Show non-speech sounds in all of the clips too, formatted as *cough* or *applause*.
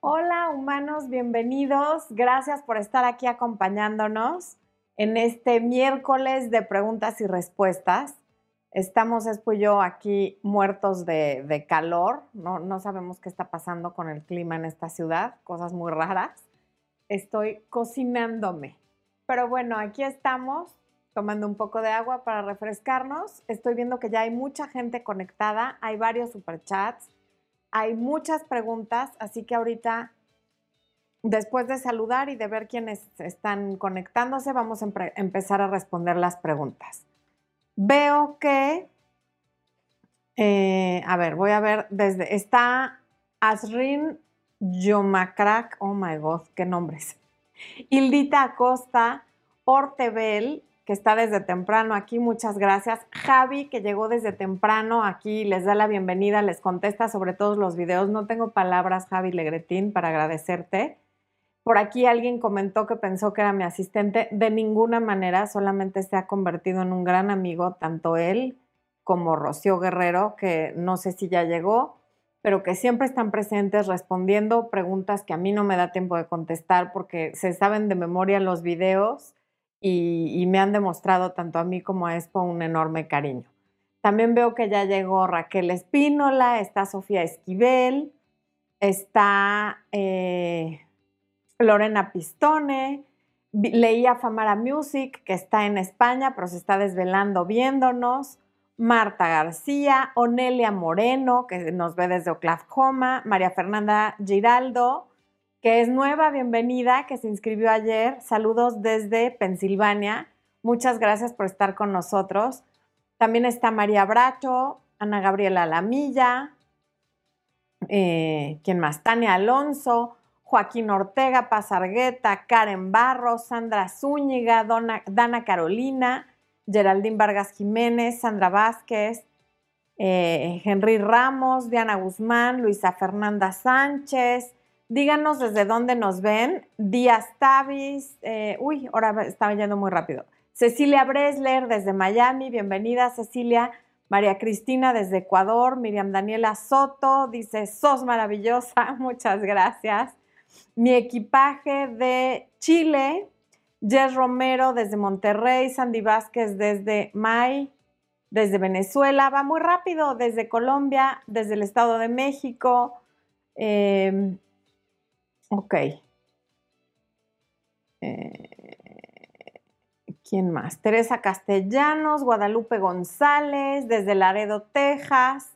Hola humanos, bienvenidos. Gracias por estar aquí acompañándonos en este miércoles de preguntas y respuestas. Estamos, Espo y yo, aquí muertos de, calor. No, no sabemos qué está pasando con el clima en esta ciudad, cosas muy raras. Estoy cocinándome. Pero bueno, aquí estamos tomando un poco de agua para refrescarnos. Estoy viendo que ya hay mucha gente conectada, hay varios superchats hay muchas preguntas, así que ahorita, después de saludar y de ver quiénes están conectándose, vamos a empezar a responder las preguntas. Veo que, eh, a ver, voy a ver desde, está Asrin Yomacrack, oh my god, qué nombres. Hildita Acosta, Ortebel, que está desde temprano aquí, muchas gracias. Javi, que llegó desde temprano aquí, les da la bienvenida, les contesta sobre todos los videos. No tengo palabras, Javi Legretín, para agradecerte. Por aquí alguien comentó que pensó que era mi asistente. De ninguna manera, solamente se ha convertido en un gran amigo, tanto él como Rocío Guerrero, que no sé si ya llegó, pero que siempre están presentes respondiendo preguntas que a mí no me da tiempo de contestar porque se saben de memoria los videos y, me han demostrado tanto a mí como a Expo un enorme cariño. También veo que ya llegó Raquel Espínola, está Sofía Esquivel, está eh, Lorena Pistone, leía Famara Music, que está en España, pero se está desvelando viéndonos. Marta García, Onelia Moreno, que nos ve desde Oklahoma, María Fernanda Giraldo, que es nueva, bienvenida, que se inscribió ayer. Saludos desde Pensilvania. Muchas gracias por estar con nosotros. También está María Bracho, Ana Gabriela Lamilla, eh, ¿quién más? Tania Alonso, Joaquín Ortega, Pazargueta, Karen Barros, Sandra Zúñiga, Dana Carolina, Geraldine Vargas Jiménez, Sandra Vázquez, eh, Henry Ramos, Diana Guzmán, Luisa Fernanda Sánchez, Díganos desde dónde nos ven. Díaz Tavis, eh, uy, ahora estaba yendo muy rápido. Cecilia Bresler desde Miami, bienvenida Cecilia. María Cristina desde Ecuador, Miriam Daniela Soto dice, sos maravillosa, *laughs* muchas gracias. Mi equipaje de Chile, Jess Romero desde Monterrey, Sandy Vázquez desde May, desde Venezuela, va muy rápido, desde Colombia, desde el Estado de México, em, Ok. Eh, ¿Quién más? Teresa Castellanos, Guadalupe González, desde Laredo, Texas.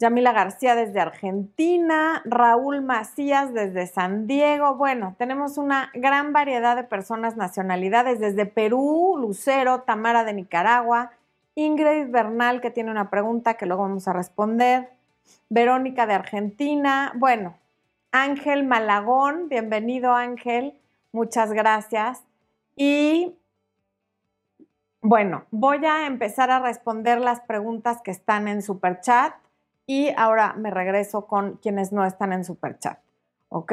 Yamila García desde Argentina, Raúl Macías desde San Diego. Bueno, tenemos una gran variedad de personas, nacionalidades, desde Perú, Lucero, Tamara de Nicaragua, Ingrid Bernal, que tiene una pregunta que luego vamos a responder, Verónica de Argentina. Bueno, Ángel Malagón, bienvenido Ángel, muchas gracias. Y bueno, voy a empezar a responder las preguntas que están en Superchat y ahora me regreso con quienes no están en Superchat. ¿Ok?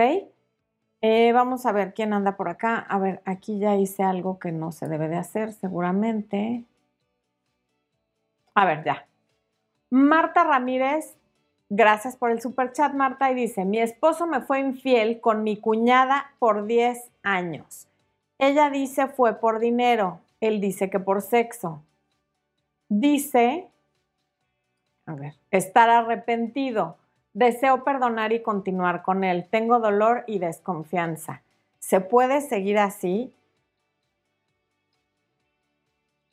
Eh, vamos a ver quién anda por acá. A ver, aquí ya hice algo que no se debe de hacer, seguramente. A ver, ya. Marta Ramírez Gracias por el super chat, Marta. Y dice, mi esposo me fue infiel con mi cuñada por 10 años. Ella dice fue por dinero, él dice que por sexo. Dice, a ver, estar arrepentido. Deseo perdonar y continuar con él. Tengo dolor y desconfianza. ¿Se puede seguir así?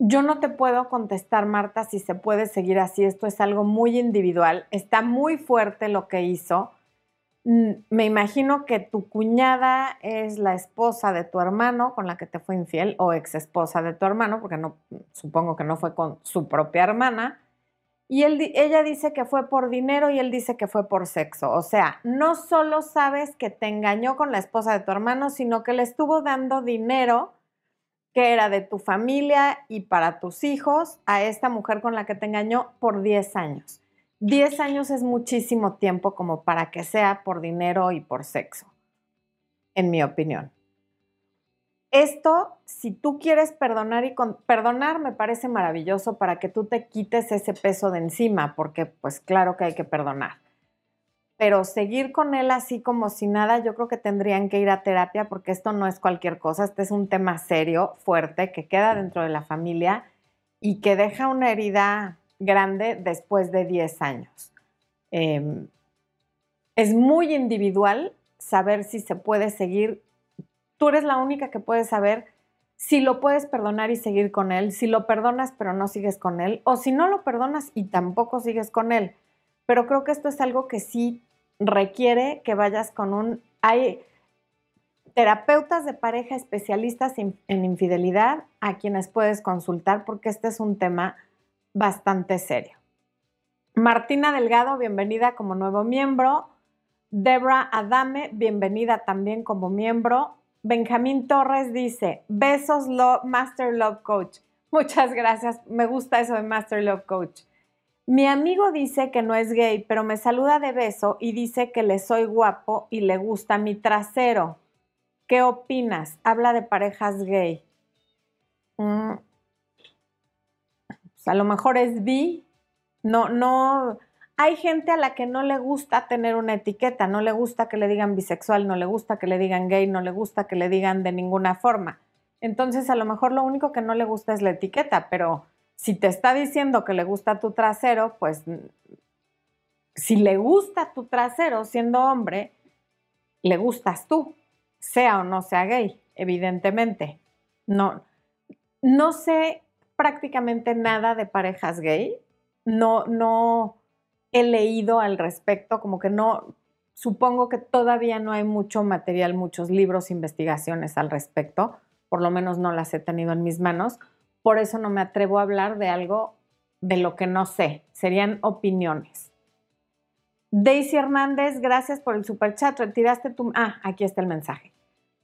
Yo no te puedo contestar, Marta, si se puede seguir así. Esto es algo muy individual. Está muy fuerte lo que hizo. Mm, me imagino que tu cuñada es la esposa de tu hermano con la que te fue infiel o ex esposa de tu hermano, porque no supongo que no fue con su propia hermana. Y él, ella dice que fue por dinero y él dice que fue por sexo. O sea, no solo sabes que te engañó con la esposa de tu hermano, sino que le estuvo dando dinero que era de tu familia y para tus hijos a esta mujer con la que te engañó por 10 años. 10 años es muchísimo tiempo como para que sea por dinero y por sexo, en mi opinión. Esto, si tú quieres perdonar y perdonar, me parece maravilloso para que tú te quites ese peso de encima, porque pues claro que hay que perdonar. Pero seguir con él así como si nada, yo creo que tendrían que ir a terapia porque esto no es cualquier cosa, este es un tema serio, fuerte, que queda dentro de la familia y que deja una herida grande después de 10 años. Em, es muy individual saber si se puede seguir. Tú eres la única que puede saber si lo puedes perdonar y seguir con él, si lo perdonas pero no sigues con él, o si no lo perdonas y tampoco sigues con él. Pero creo que esto es algo que sí requiere que vayas con un... Hay terapeutas de pareja especialistas en, infidelidad a quienes puedes consultar porque este es un tema bastante serio. Martina Delgado, bienvenida como nuevo miembro. Debra Adame, bienvenida también como miembro. Benjamín Torres dice, besos Master Love Coach. Muchas gracias, me gusta eso de Master Love Coach. Mi amigo dice que no es gay, pero me saluda de beso y dice que le soy guapo y le gusta mi trasero. ¿Qué opinas? Habla de parejas gay. Mm. Pues, a lo mejor es bi. No, no. Hay gente a la que no le gusta tener una etiqueta, no le gusta que le digan bisexual, no le gusta que le digan gay, no le gusta que le digan de ninguna forma. Entonces, a lo mejor lo único que no le gusta es la etiqueta, pero si te está diciendo que le gusta tu trasero, pues si le gusta tu trasero siendo hombre, le gustas tú, sea o no sea gay, evidentemente. No, no sé prácticamente nada de parejas gay. No, no he leído al respecto, como que no, supongo que todavía no hay mucho material, muchos libros, investigaciones al respecto, por lo menos no las he tenido en mis manos por eso no me atrevo a hablar de algo de lo que no sé, serían opiniones. Daisy Hernández, gracias por el super chat. Retiraste tu. Ah, aquí está el mensaje.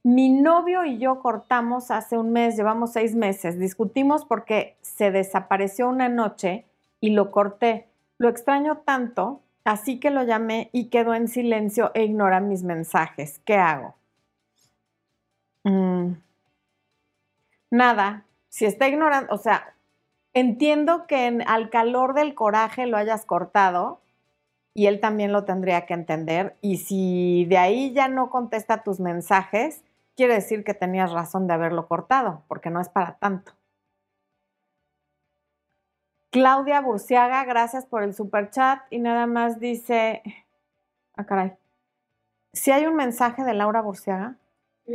Mi novio y yo cortamos hace un mes, llevamos seis meses. Discutimos porque se desapareció una noche y lo corté. Lo extraño tanto, así que lo llamé y quedó en silencio e ignora mis mensajes. ¿Qué hago? Mm. Nada, si está ignorando, o sea, entiendo que al calor del coraje lo hayas cortado y él también lo tendría que entender. Y si de ahí ya no contesta tus mensajes, quiere decir que tenías razón de haberlo cortado, porque no es para tanto. Claudia Burciaga, gracias por el super chat y nada más dice, ah caray, si hay un mensaje de Laura Burciaga. Sí,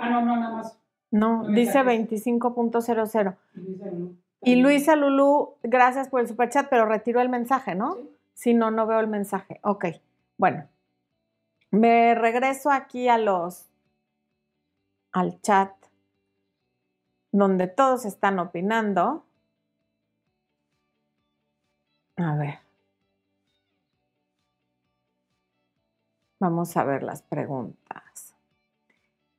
Ah, no, no, nada más. No, dice 25.00. Y Luisa Lulú, gracias por el superchat, pero retiró el mensaje, ¿no? Sí. no, no veo el mensaje. Ok, bueno. Me regreso aquí a los, al chat, donde todos están opinando. A ver. Vamos a ver las preguntas.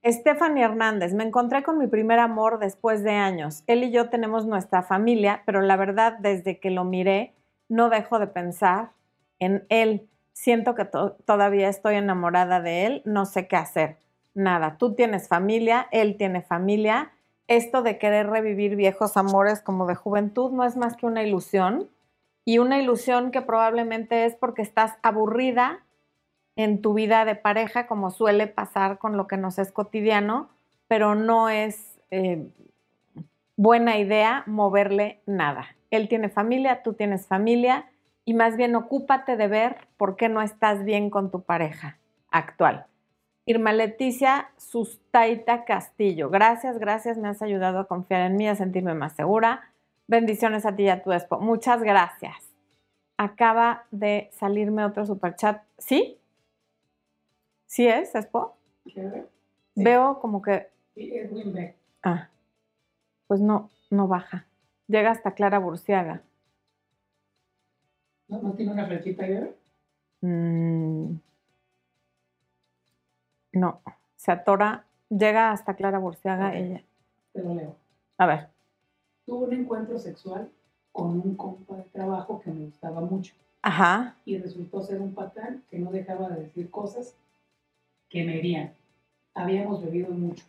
Stephanie Hernández, me encontré con mi primer amor después de años. Él y yo tenemos nuestra familia, pero la verdad desde que lo miré no dejo de pensar en él. Siento que todavía estoy enamorada de él, no sé qué hacer. Nada, tú tienes familia, él tiene familia. Esto de querer revivir viejos amores como de juventud no es más que una ilusión y una ilusión que probablemente es porque estás aburrida en tu vida de pareja, como suele pasar con lo que nos es cotidiano, pero no es eh, buena idea moverle nada. Él tiene familia, tú tienes familia, y más bien ocúpate de ver por qué no estás bien con tu pareja actual. Irma Leticia Sustaita Castillo. Gracias, gracias, me has ayudado a confiar en mí, a sentirme más segura. Bendiciones a ti y a tu esposo. Muchas gracias. Acaba de salirme otro superchat. ¿Sí? ¿Sí es, Expo? Veo como que... Sí, es Winbeck. Ah, pues no, no baja. Llega hasta Clara Burciaga. ¿No, ¿No, tiene una flechita ahí? Mm, no, se atora, llega hasta Clara Burciaga ella. Te lo leo. A ver. Tuve un encuentro sexual con un compa de trabajo que me gustaba mucho. Ajá. Y resultó ser un patán que no dejaba de decir cosas que me herían. Habíamos bebido mucho.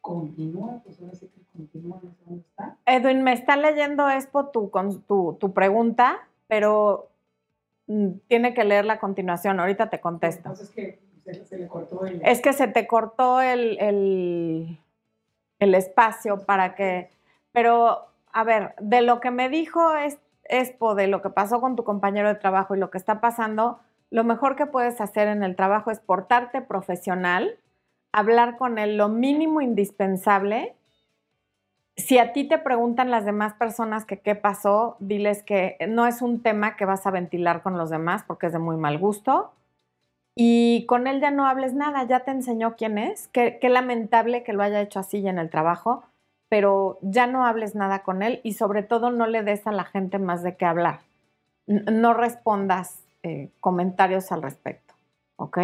Continúa, pues ahora sí que continúa, no sé dónde está. Edwin, me está leyendo Expo tu, con tu, tu pregunta, pero mm, tiene que leer la continuación. Ahorita te contesto. Entonces que se, se le cortó el... Es que se te cortó el, el, el espacio para que... Pero, a ver, de lo que me dijo es, Expo, de lo que pasó con tu compañero de trabajo y lo que está pasando, lo mejor que puedes hacer en el trabajo es portarte profesional, hablar con él lo mínimo indispensable. Si a ti te preguntan las demás personas que qué pasó, diles que no es un tema que vas a ventilar con los demás porque es de muy mal gusto. Y con él ya no hables nada, ya te enseñó quién es. Qué, qué lamentable que lo haya hecho así en el trabajo, pero ya no hables nada con él y sobre todo no le des a la gente más de qué hablar. No respondas eh, comentarios al respecto, ¿ok?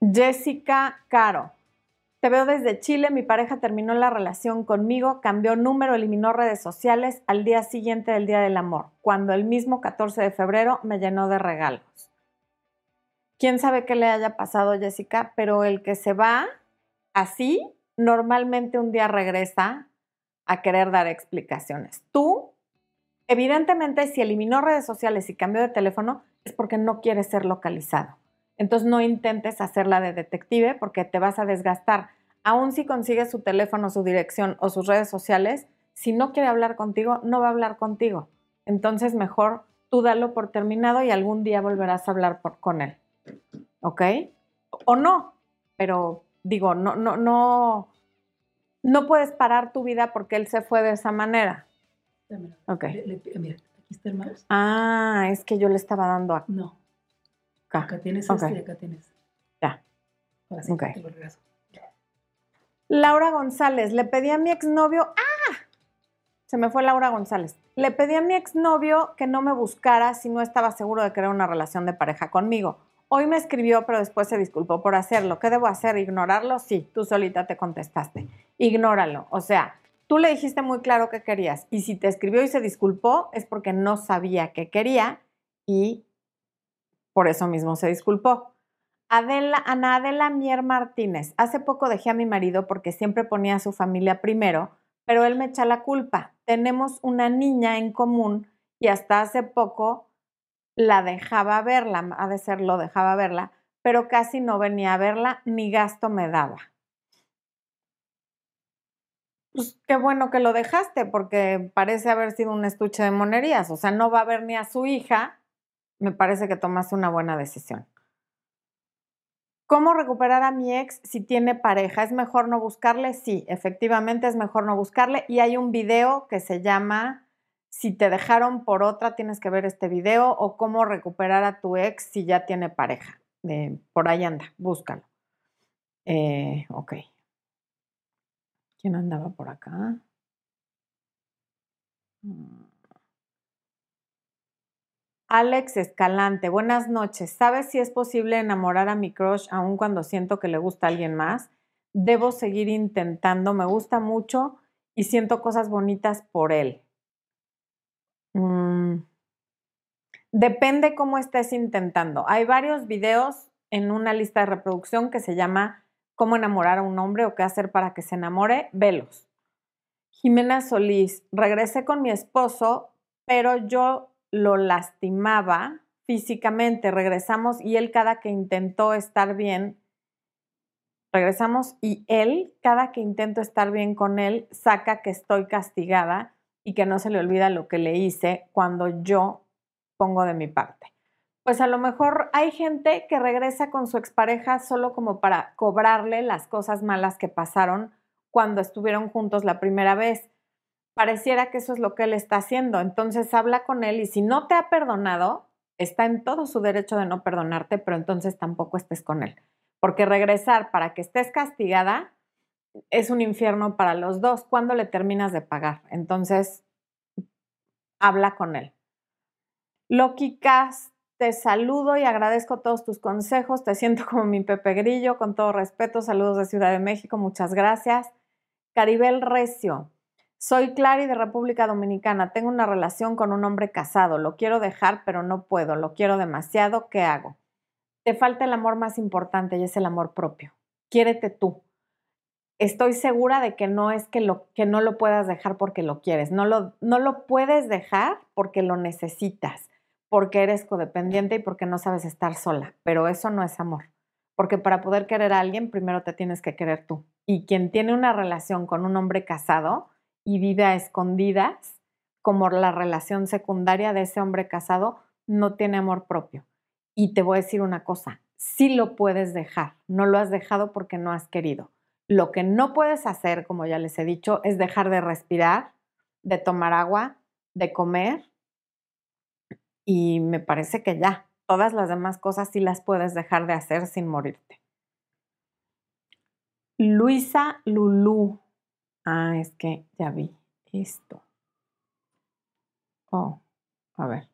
Jessica Caro. Te veo desde Chile, mi pareja terminó la relación conmigo, cambió número, eliminó redes sociales al día siguiente del Día del Amor, cuando el mismo 14 de febrero me llenó de regalos. Quién sabe qué le haya pasado, Jessica, pero el que se va así, normalmente un día regresa a querer dar explicaciones. Tú, evidentemente, si eliminó redes sociales y cambió de teléfono, es porque no quiere ser localizado. Entonces no intentes hacerla de detective porque te vas a desgastar. Aún si consigues su teléfono, su dirección o sus redes sociales, si no quiere hablar contigo, no va a hablar contigo. Entonces mejor tú dalo por terminado y algún día volverás a hablar por- con él. ¿Ok? O no, pero digo, no, no, no, no puedes parar tu vida porque él se fue de esa manera. Dámelo. Ok. Le- le- mira, aquí está el mouse. Ah, es que yo le estaba dando acá. No, acá tienes Ok. este y acá tienes. Ya. Ahora sí, Ok. te lo regreso. Laura González, le pedí a mi exnovio, ¡ah! Se me fue Laura González. Le pedí a mi exnovio que no me buscara si no estaba seguro de querer una relación de pareja conmigo. Hoy me escribió, pero después se disculpó por hacerlo. ¿Qué debo hacer? ¿Ignorarlo? Sí, tú solita te contestaste. Ignóralo. O sea, tú le dijiste muy claro qué querías. Y si te escribió y se disculpó, es porque no sabía qué quería y por eso mismo se disculpó. Adela, Ana Adela Mier Martínez. Hace poco dejé a mi marido porque siempre ponía a su familia primero, pero él me echa la culpa. Tenemos una niña en común y hasta hace poco la dejaba verla, ha de ser lo dejaba verla, pero casi no venía a verla ni gasto me daba. Pues qué bueno que lo dejaste porque parece haber sido un estuche de monerías, o sea, no va a ver ni a su hija. Me parece que tomaste una buena decisión. ¿Cómo recuperar a mi ex si tiene pareja? ¿Es mejor no buscarle? Sí, efectivamente es mejor no buscarle. Y hay un video que se llama Si te dejaron por otra, tienes que ver este video o cómo recuperar a tu ex si ya tiene pareja. Por ahí anda, búscalo. Eh, ok. ¿Quién andaba por acá? Mm. Alex Escalante, buenas noches. ¿Sabes si es posible enamorar a mi crush aun cuando siento que le gusta a alguien más? Debo seguir intentando, me gusta mucho y siento cosas bonitas por él. Mm, Depende cómo estés intentando. Hay varios videos en una lista de reproducción que se llama Cómo enamorar a un hombre o qué hacer para que se enamore. Velos. Jimena Solís, regresé con mi esposo, pero yo lo lastimaba físicamente. Regresamos y él cada que intentó estar bien, regresamos y él cada que intento estar bien con él, saca que estoy castigada y que no se le olvida lo que le hice cuando yo pongo de mi parte. Pues a lo mejor hay gente que regresa con su expareja solo como para cobrarle las cosas malas que pasaron cuando estuvieron juntos la primera vez pareciera que eso es lo que él está haciendo. Entonces habla con él y si no te ha perdonado, está en todo su derecho de no perdonarte, pero entonces tampoco estés con él. Porque regresar para que estés castigada es un infierno para los dos. ¿Cuándo le terminas de pagar? Entonces, habla con él. Loki Cast, te saludo y agradezco todos tus consejos. Te siento *laughs* como mi Pepe Grillo, con todo respeto. Saludos de Ciudad de México, muchas gracias. Caribel Recio, soy Clary de República Dominicana. Tengo una relación con un hombre casado. Lo quiero dejar, pero no puedo. Lo quiero demasiado. ¿Qué hago? Te falta el amor más importante y es el amor propio. Quiérete tú. estoy segura de que no es que, lo, que no lo puedas dejar porque lo quieres, no lo, no lo puedes dejar porque lo necesitas, porque eres codependiente y porque no sabes estar sola, pero eso no es amor, porque para poder querer a alguien primero te tienes que querer tú. Y quien tiene una relación con un hombre casado y vive a escondidas, como la relación secundaria de ese hombre casado, no tiene amor propio. Y te voy a decir una cosa, sí lo puedes dejar, no lo has dejado porque no has querido lo que no puedes hacer, como ya les he dicho, es dejar de respirar, de tomar agua, de comer. Y me parece que ya, todas las demás cosas sí las puedes dejar de hacer sin morirte. Luisa Lulú. Ah, es que ya vi esto. Oh, a ver.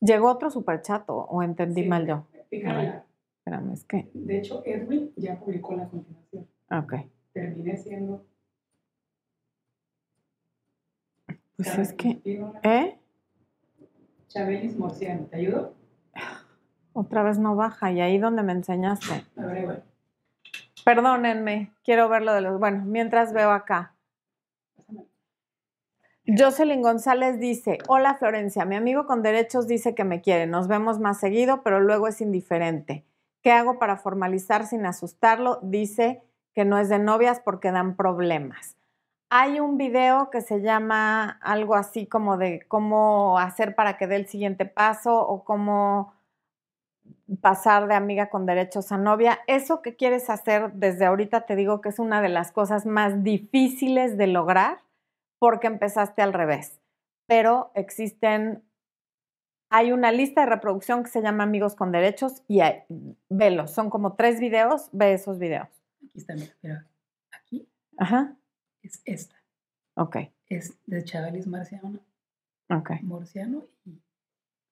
¿Llegó otro superchato o entendí mal yo? Espérame, es que. De hecho, Edwin ya publicó la continuación. Ok. Terminé siendo. Pues es que. ¿Eh? Chabelis Morciano, ¿te ayudo? Otra vez no baja, y ahí donde me enseñaste. A ver, bueno. Perdónenme, quiero ver lo de los. Bueno, mientras veo acá. Jocelyn González dice, hola Florencia, mi amigo con derechos dice que me quiere, nos vemos más seguido, pero luego es indiferente. ¿Qué hago para formalizar sin asustarlo? Dice que no es de novias porque dan problemas. Hay un video que se llama algo así como de cómo hacer para que dé el siguiente paso o cómo pasar de amiga con derechos a novia. Eso que quieres hacer desde ahorita te digo que es una de las cosas más difíciles de lograr porque empezaste al revés. Pero existen, hay una lista de reproducción que se llama Amigos con Derechos y hay, velo, son como tres videos, ve esos videos. Aquí está, mira, aquí Ajá. Es esta. Ok. Es de Chavalis Marciano. Ok. Morciano y,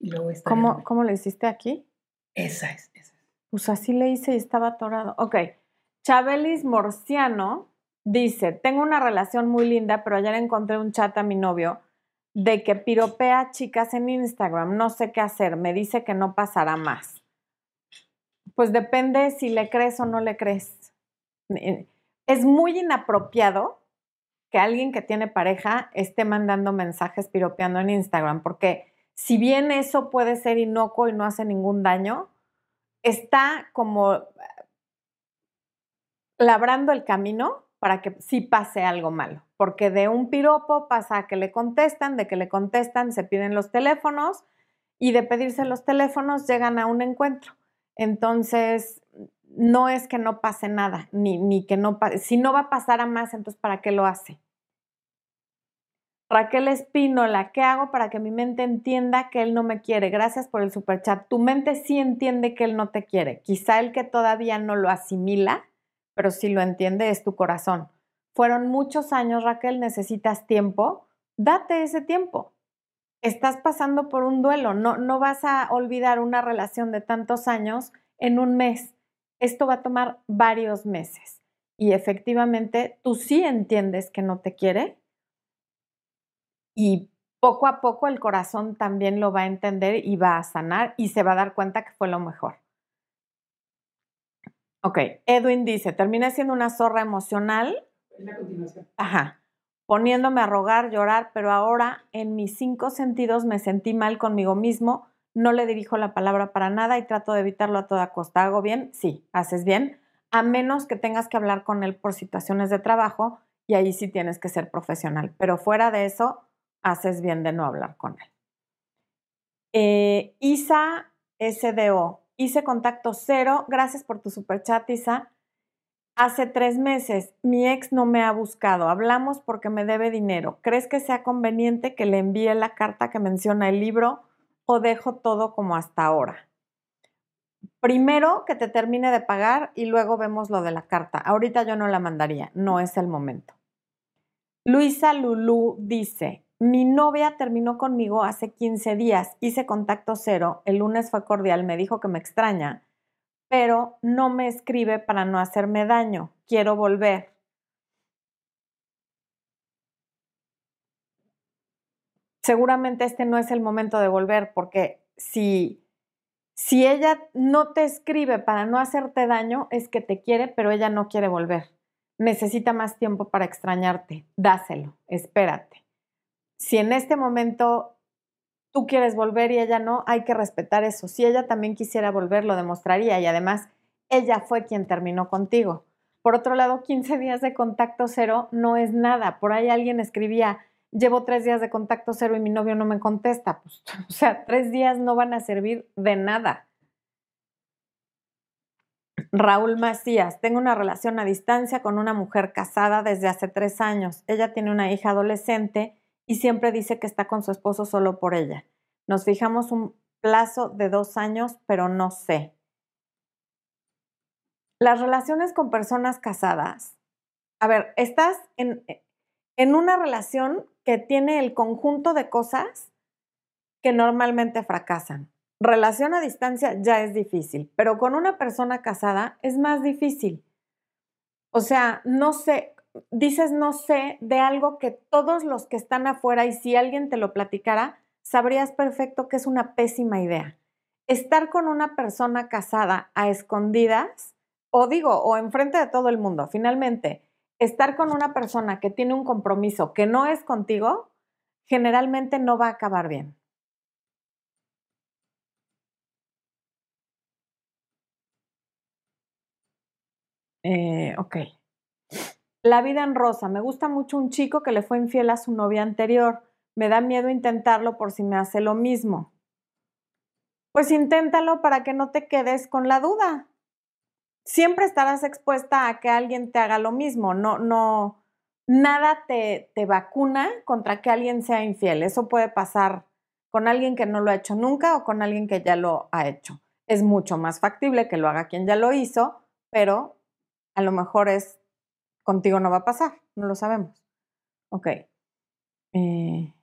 y luego está. ¿Cómo, ¿Cómo le hiciste aquí? Esa es, esa es. Pues así le hice y estaba atorado. Ok. Chabelis Morciano dice, tengo una relación muy linda, pero ayer encontré un chat a mi novio de que piropea chicas en Instagram. No sé qué hacer. Me dice que no pasará más. Pues depende si le crees o no le crees es muy inapropiado que alguien que tiene pareja esté mandando mensajes piropeando en Instagram, porque si bien eso puede ser inocuo y no hace ningún daño, está como labrando el camino para que sí pase algo malo, porque de un piropo pasa a que le contestan, de que le contestan se piden los teléfonos y de pedirse los teléfonos llegan a un encuentro. Entonces, no es que no pase nada, ni, ni que no pase. Si no va a pasar a más, entonces ¿para qué lo hace? Raquel Espínola, ¿qué hago para que mi mente entienda que él no me quiere? Gracias por el superchat. Tu mente sí entiende que él no te quiere. Quizá el que todavía no lo asimila, pero sí lo entiende es tu corazón. Fueron muchos años, Raquel, necesitas tiempo. Date ese tiempo. Estás pasando por un duelo. No, no vas a olvidar una relación de tantos años en un mes esto va a tomar varios meses y efectivamente tú sí entiendes que no te quiere y poco a poco el corazón también lo va a entender y va a sanar y se va a dar cuenta que fue lo mejor. Ok, Edwin dice, terminé siendo una zorra emocional. Es la continuación. Ajá. Poniéndome a rogar, llorar, pero ahora en mis cinco sentidos me sentí mal conmigo mismo no le dirijo la palabra para nada y trato de evitarlo a toda costa. ¿Hago bien? Sí, haces bien, a menos que tengas que hablar con él por situaciones de trabajo y ahí sí tienes que ser profesional. Pero fuera de eso, haces bien de no hablar con él. Eh, Isa SDO, hice contacto cero. Gracias por tu super chat, Isa. Hace tres meses mi ex no me ha buscado. Hablamos porque me debe dinero. ¿Crees que sea conveniente que le envíe la carta que menciona el libro? o dejo todo como hasta ahora? Primero que te termine de pagar y luego vemos lo de la carta. Ahorita yo no la mandaría, no es el momento. Luisa Lulú dice, mi novia terminó conmigo hace 15 días, hice contacto cero, el lunes fue cordial, me dijo que me extraña, pero no me escribe para no hacerme daño, quiero volver. seguramente este no es el momento de volver, porque si, si ella no te escribe para no hacerte daño, es que te quiere, pero ella no quiere volver. necesita más tiempo para extrañarte. Dáselo, espérate. Si en este momento tú quieres volver y ella no, hay que respetar eso. Si ella también quisiera volver, lo demostraría y además ella fue quien terminó contigo. Por otro lado, 15 días de contacto cero no es nada. Por ahí alguien escribía, llevo tres días de contacto cero y mi novio no me contesta. Pues, *laughs* o sea, tres días no van a servir de nada. Raúl Macías, tengo una relación a distancia con una mujer casada desde hace tres años. Ella tiene una hija adolescente y siempre dice que está con su esposo solo por ella. Nos fijamos un plazo de dos años, pero no sé. Las relaciones con personas casadas. A ver, estás en, en una relación que tiene el conjunto de cosas que normalmente fracasan. Relación a distancia ya es difícil, pero con una persona casada es más difícil. O sea, no sé, dices no sé de algo que todos los que están afuera y si alguien te lo platicara, sabrías perfecto que es una pésima idea. Estar con una persona casada a escondidas, o digo, o enfrente de todo el mundo, finalmente, estar con una persona que tiene un compromiso que no es contigo, generalmente no va a acabar bien. Eh, ok. La vida en rosa. Me gusta mucho un chico que le fue infiel a su novia anterior. Me da miedo intentarlo por si me hace lo mismo. Pues inténtalo para que no te quedes con la duda. Siempre estarás expuesta a que alguien te haga lo mismo. No, no, nada te, te vacuna contra que alguien sea infiel. Eso puede pasar con alguien que no lo ha hecho nunca o con alguien que ya lo ha hecho. Es mucho más factible que lo haga quien ya lo hizo, pero a lo mejor es contigo no va a pasar, no lo sabemos. Ok. Eh,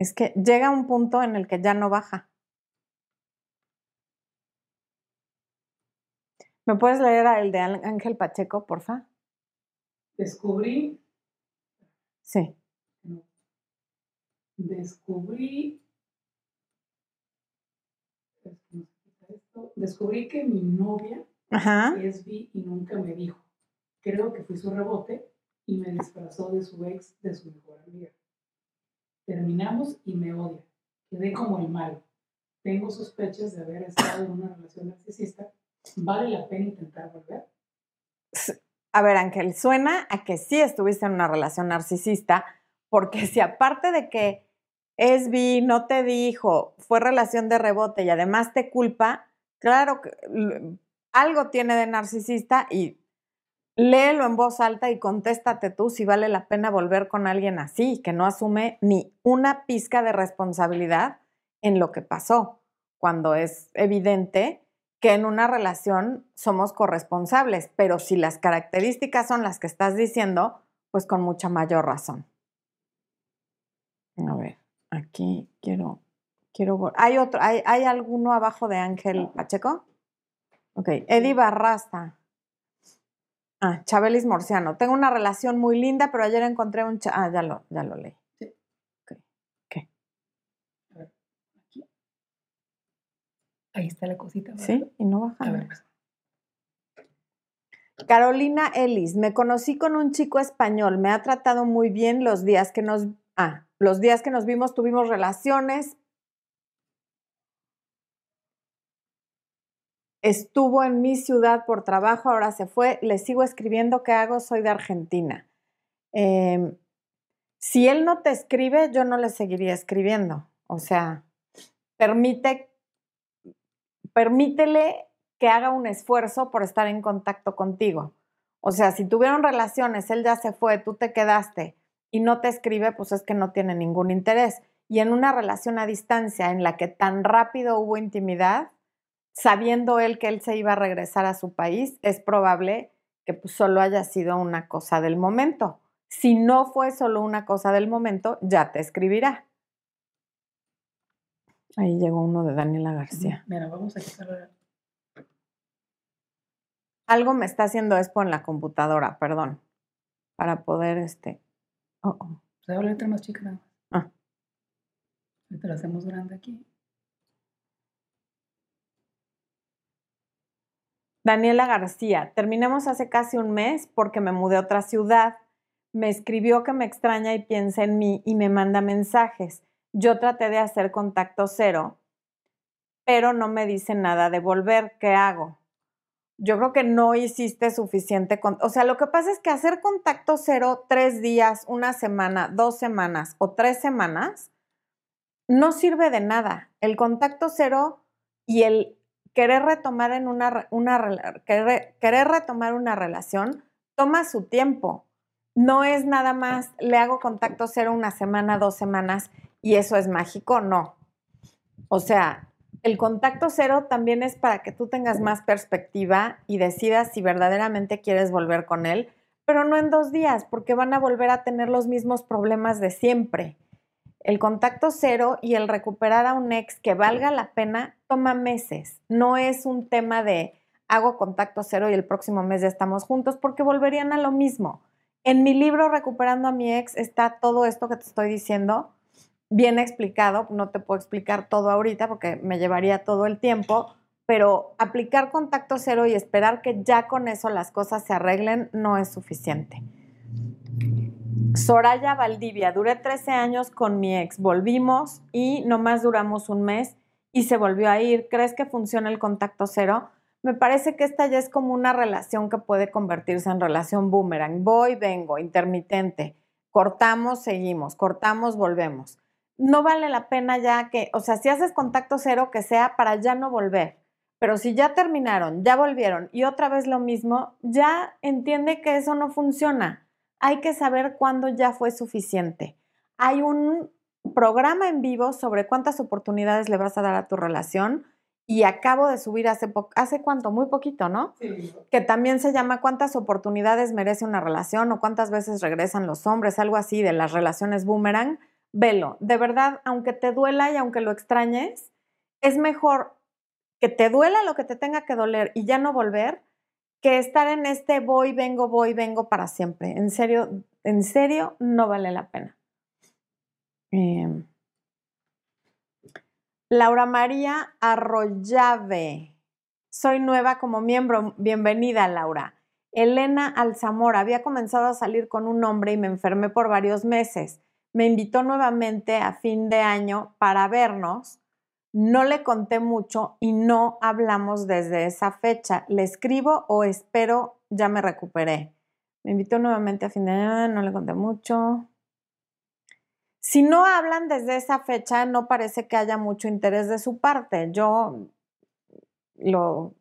es que llega un punto en el que ya no baja. ¿Me puedes leer el de Ángel Pacheco, porfa? Descubrí. Sí. Descubrí descubrí que mi novia es bi y nunca me dijo. Creo que fui su rebote y me disfrazó de su ex, de su mejor amiga. Terminamos y me odia. Quedé como el malo. Tengo sospechas de haber estado en una relación narcisista. ¿Vale la pena intentar volver? A ver, Ángel, suena a que sí estuviste en una relación narcisista, porque si aparte de que es bi, no te dijo, fue relación de rebote y además te culpa, Claro que algo tiene de narcisista y léelo en voz alta y contéstate tú si vale la pena volver con alguien así, que no asume ni una pizca de responsabilidad en lo que pasó, cuando es evidente que en una relación somos corresponsables, pero si las características son las que estás diciendo, pues con mucha mayor razón. A ver, aquí quiero Quiero. ¿Hay otro? ¿Hay, ¿Hay alguno abajo de Ángel Pacheco? Ok. Eddie Barrasta. Ah, Chabelis Morciano. Tengo una relación muy linda, pero ayer encontré un. ah, ya lo, ya lo leí. Sí. Ok. ¿Qué? A ver, aquí. Ahí está la cosita. Sí, y no baja. A ver. Pues. Carolina Ellis, me conocí con un chico español, me ha tratado muy bien los días que nos, ah, los días que nos vimos tuvimos relaciones, estuvo en mi ciudad por trabajo, ahora se fue, le sigo escribiendo, ¿qué hago? Soy de Argentina. Em, si él no te escribe, yo no le seguiría escribiendo. O sea, permite, permítele que haga un esfuerzo por estar en contacto contigo. O sea, si tuvieron relaciones, él ya se fue, tú te quedaste y no te escribe, pues es que no tiene ningún interés. Y en una relación a distancia en la que tan rápido hubo intimidad, sabiendo él que él se iba a regresar a su país, es probable que pues, solo haya sido una cosa del momento. Si no fue solo una cosa del momento, ya te escribirá. Ahí llegó uno de Daniela García. Mira, vamos a quitar. Algo me está haciendo esto en la computadora, perdón. Para poder, este. Oh, oh. Se va a letra más chica Ah. Ahorita la hacemos grande aquí. Daniela García, terminamos hace casi un mes porque me mudé a otra ciudad. Me escribió que me extraña y piensa en mí y me manda mensajes. Yo traté de hacer contacto cero, pero no me dice nada de volver. ¿Qué hago? Yo creo que no hiciste suficiente. o sea, lo que pasa es que hacer contacto cero tres días, una semana, dos semanas o tres semanas no sirve de nada. El contacto cero y el querer retomar en una, una querer, retomar una relación toma su tiempo. No es nada más, le hago contacto cero una semana, dos semanas y eso es mágico, no. O sea, el contacto cero también es para que tú tengas más perspectiva y decidas si verdaderamente quieres volver con él, pero no en dos días, porque van a volver a tener los mismos problemas de siempre. El contacto cero y el recuperar a un ex que valga la pena toma meses. No es un tema de hago contacto cero y el próximo mes ya estamos juntos, porque volverían a lo mismo. En mi libro Recuperando a mi ex está todo esto que te estoy diciendo bien explicado, no te puedo explicar todo ahorita porque me llevaría todo el tiempo, pero aplicar contacto cero y esperar que ya con eso las cosas se arreglen no es suficiente. Soraya Valdivia, duré 13 años con mi ex, volvimos y nomás duramos un mes y se volvió a ir. ¿Crees que funciona el contacto cero? Me parece que esta ya es como una relación que puede convertirse en relación boomerang. Voy, vengo, intermitente. Cortamos, seguimos, cortamos, volvemos no vale la pena ya que, o sea, si haces contacto cero, que sea para ya no volver. Pero si ya terminaron, ya volvieron y otra vez lo mismo, ya entiende que eso no funciona. Hay que saber cuándo ya fue suficiente. Hay un programa en vivo sobre cuántas oportunidades le vas a dar a tu relación y acabo de subir hace, hace cuánto, muy poquito, ¿no? Sí. Que también se llama cuántas oportunidades merece una relación o cuántas veces regresan los hombres, algo así de las relaciones boomerang velo. De verdad, aunque te duela y aunque lo extrañes, es mejor que te duela lo que te tenga que doler y ya no volver, que estar en este voy, vengo, voy, vengo para siempre. En serio, en serio, no vale la pena. Em, Laura María Arroyave. Soy nueva como miembro. Bienvenida, Laura. Elena Alzamora. Había comenzado a salir con un hombre y me enfermé por varios meses me invitó nuevamente a fin de año para vernos. No le conté mucho y no hablamos desde esa fecha. ¿Le escribo o espero ya me recuperé? Me invitó nuevamente a fin de año, no le conté mucho. Si no hablan desde esa fecha, no parece que haya mucho interés de su parte. Yo lo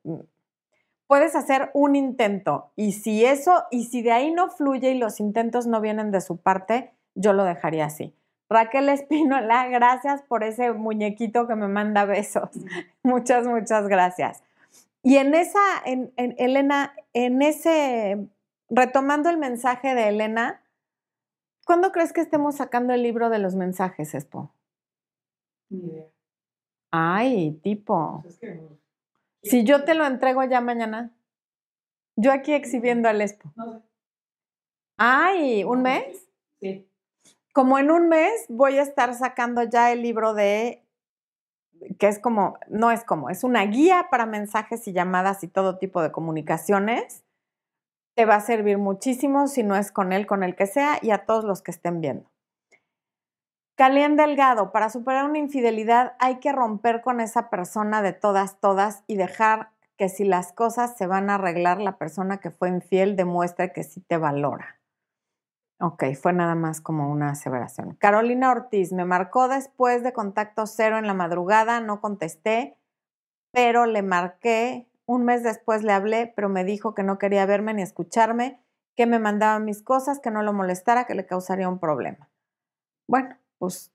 puedes hacer un intento y si eso y si de ahí no fluye y los intentos no vienen de su parte, yo lo dejaría así. Raquel Espínola, *laughs* gracias por ese muñequito que me manda besos. muchas, muchas gracias. Y en esa, en, Elena, en ese, retomando el mensaje de Elena, ¿cuándo crees que estemos sacando el libro de los mensajes, Expo? Ni idea. Ay, tipo. Pues si yo te lo entrego ya mañana, yo aquí exhibiendo al Expo. No sé. Ay, ¿un mes? Sí como en un mes voy a estar sacando ya el libro de, que es como, no es como, es una guía para mensajes y llamadas y todo tipo de comunicaciones. Te va a servir muchísimo si no es con él, con el que sea y a todos los que estén viendo. Calien Delgado, para superar una infidelidad hay que romper con esa persona de todas, todas y dejar que si las cosas se van a arreglar, la persona que fue infiel demuestre que sí te valora. Ok, fue nada más como una aseveración. Carolina Ortiz me marcó después de contacto cero en la madrugada, no contesté, pero le marqué. Un mes después le hablé, pero me dijo que no quería verme ni escucharme, que me mandaba mis cosas, que no lo molestara, que le causaría un problema. Bueno, pues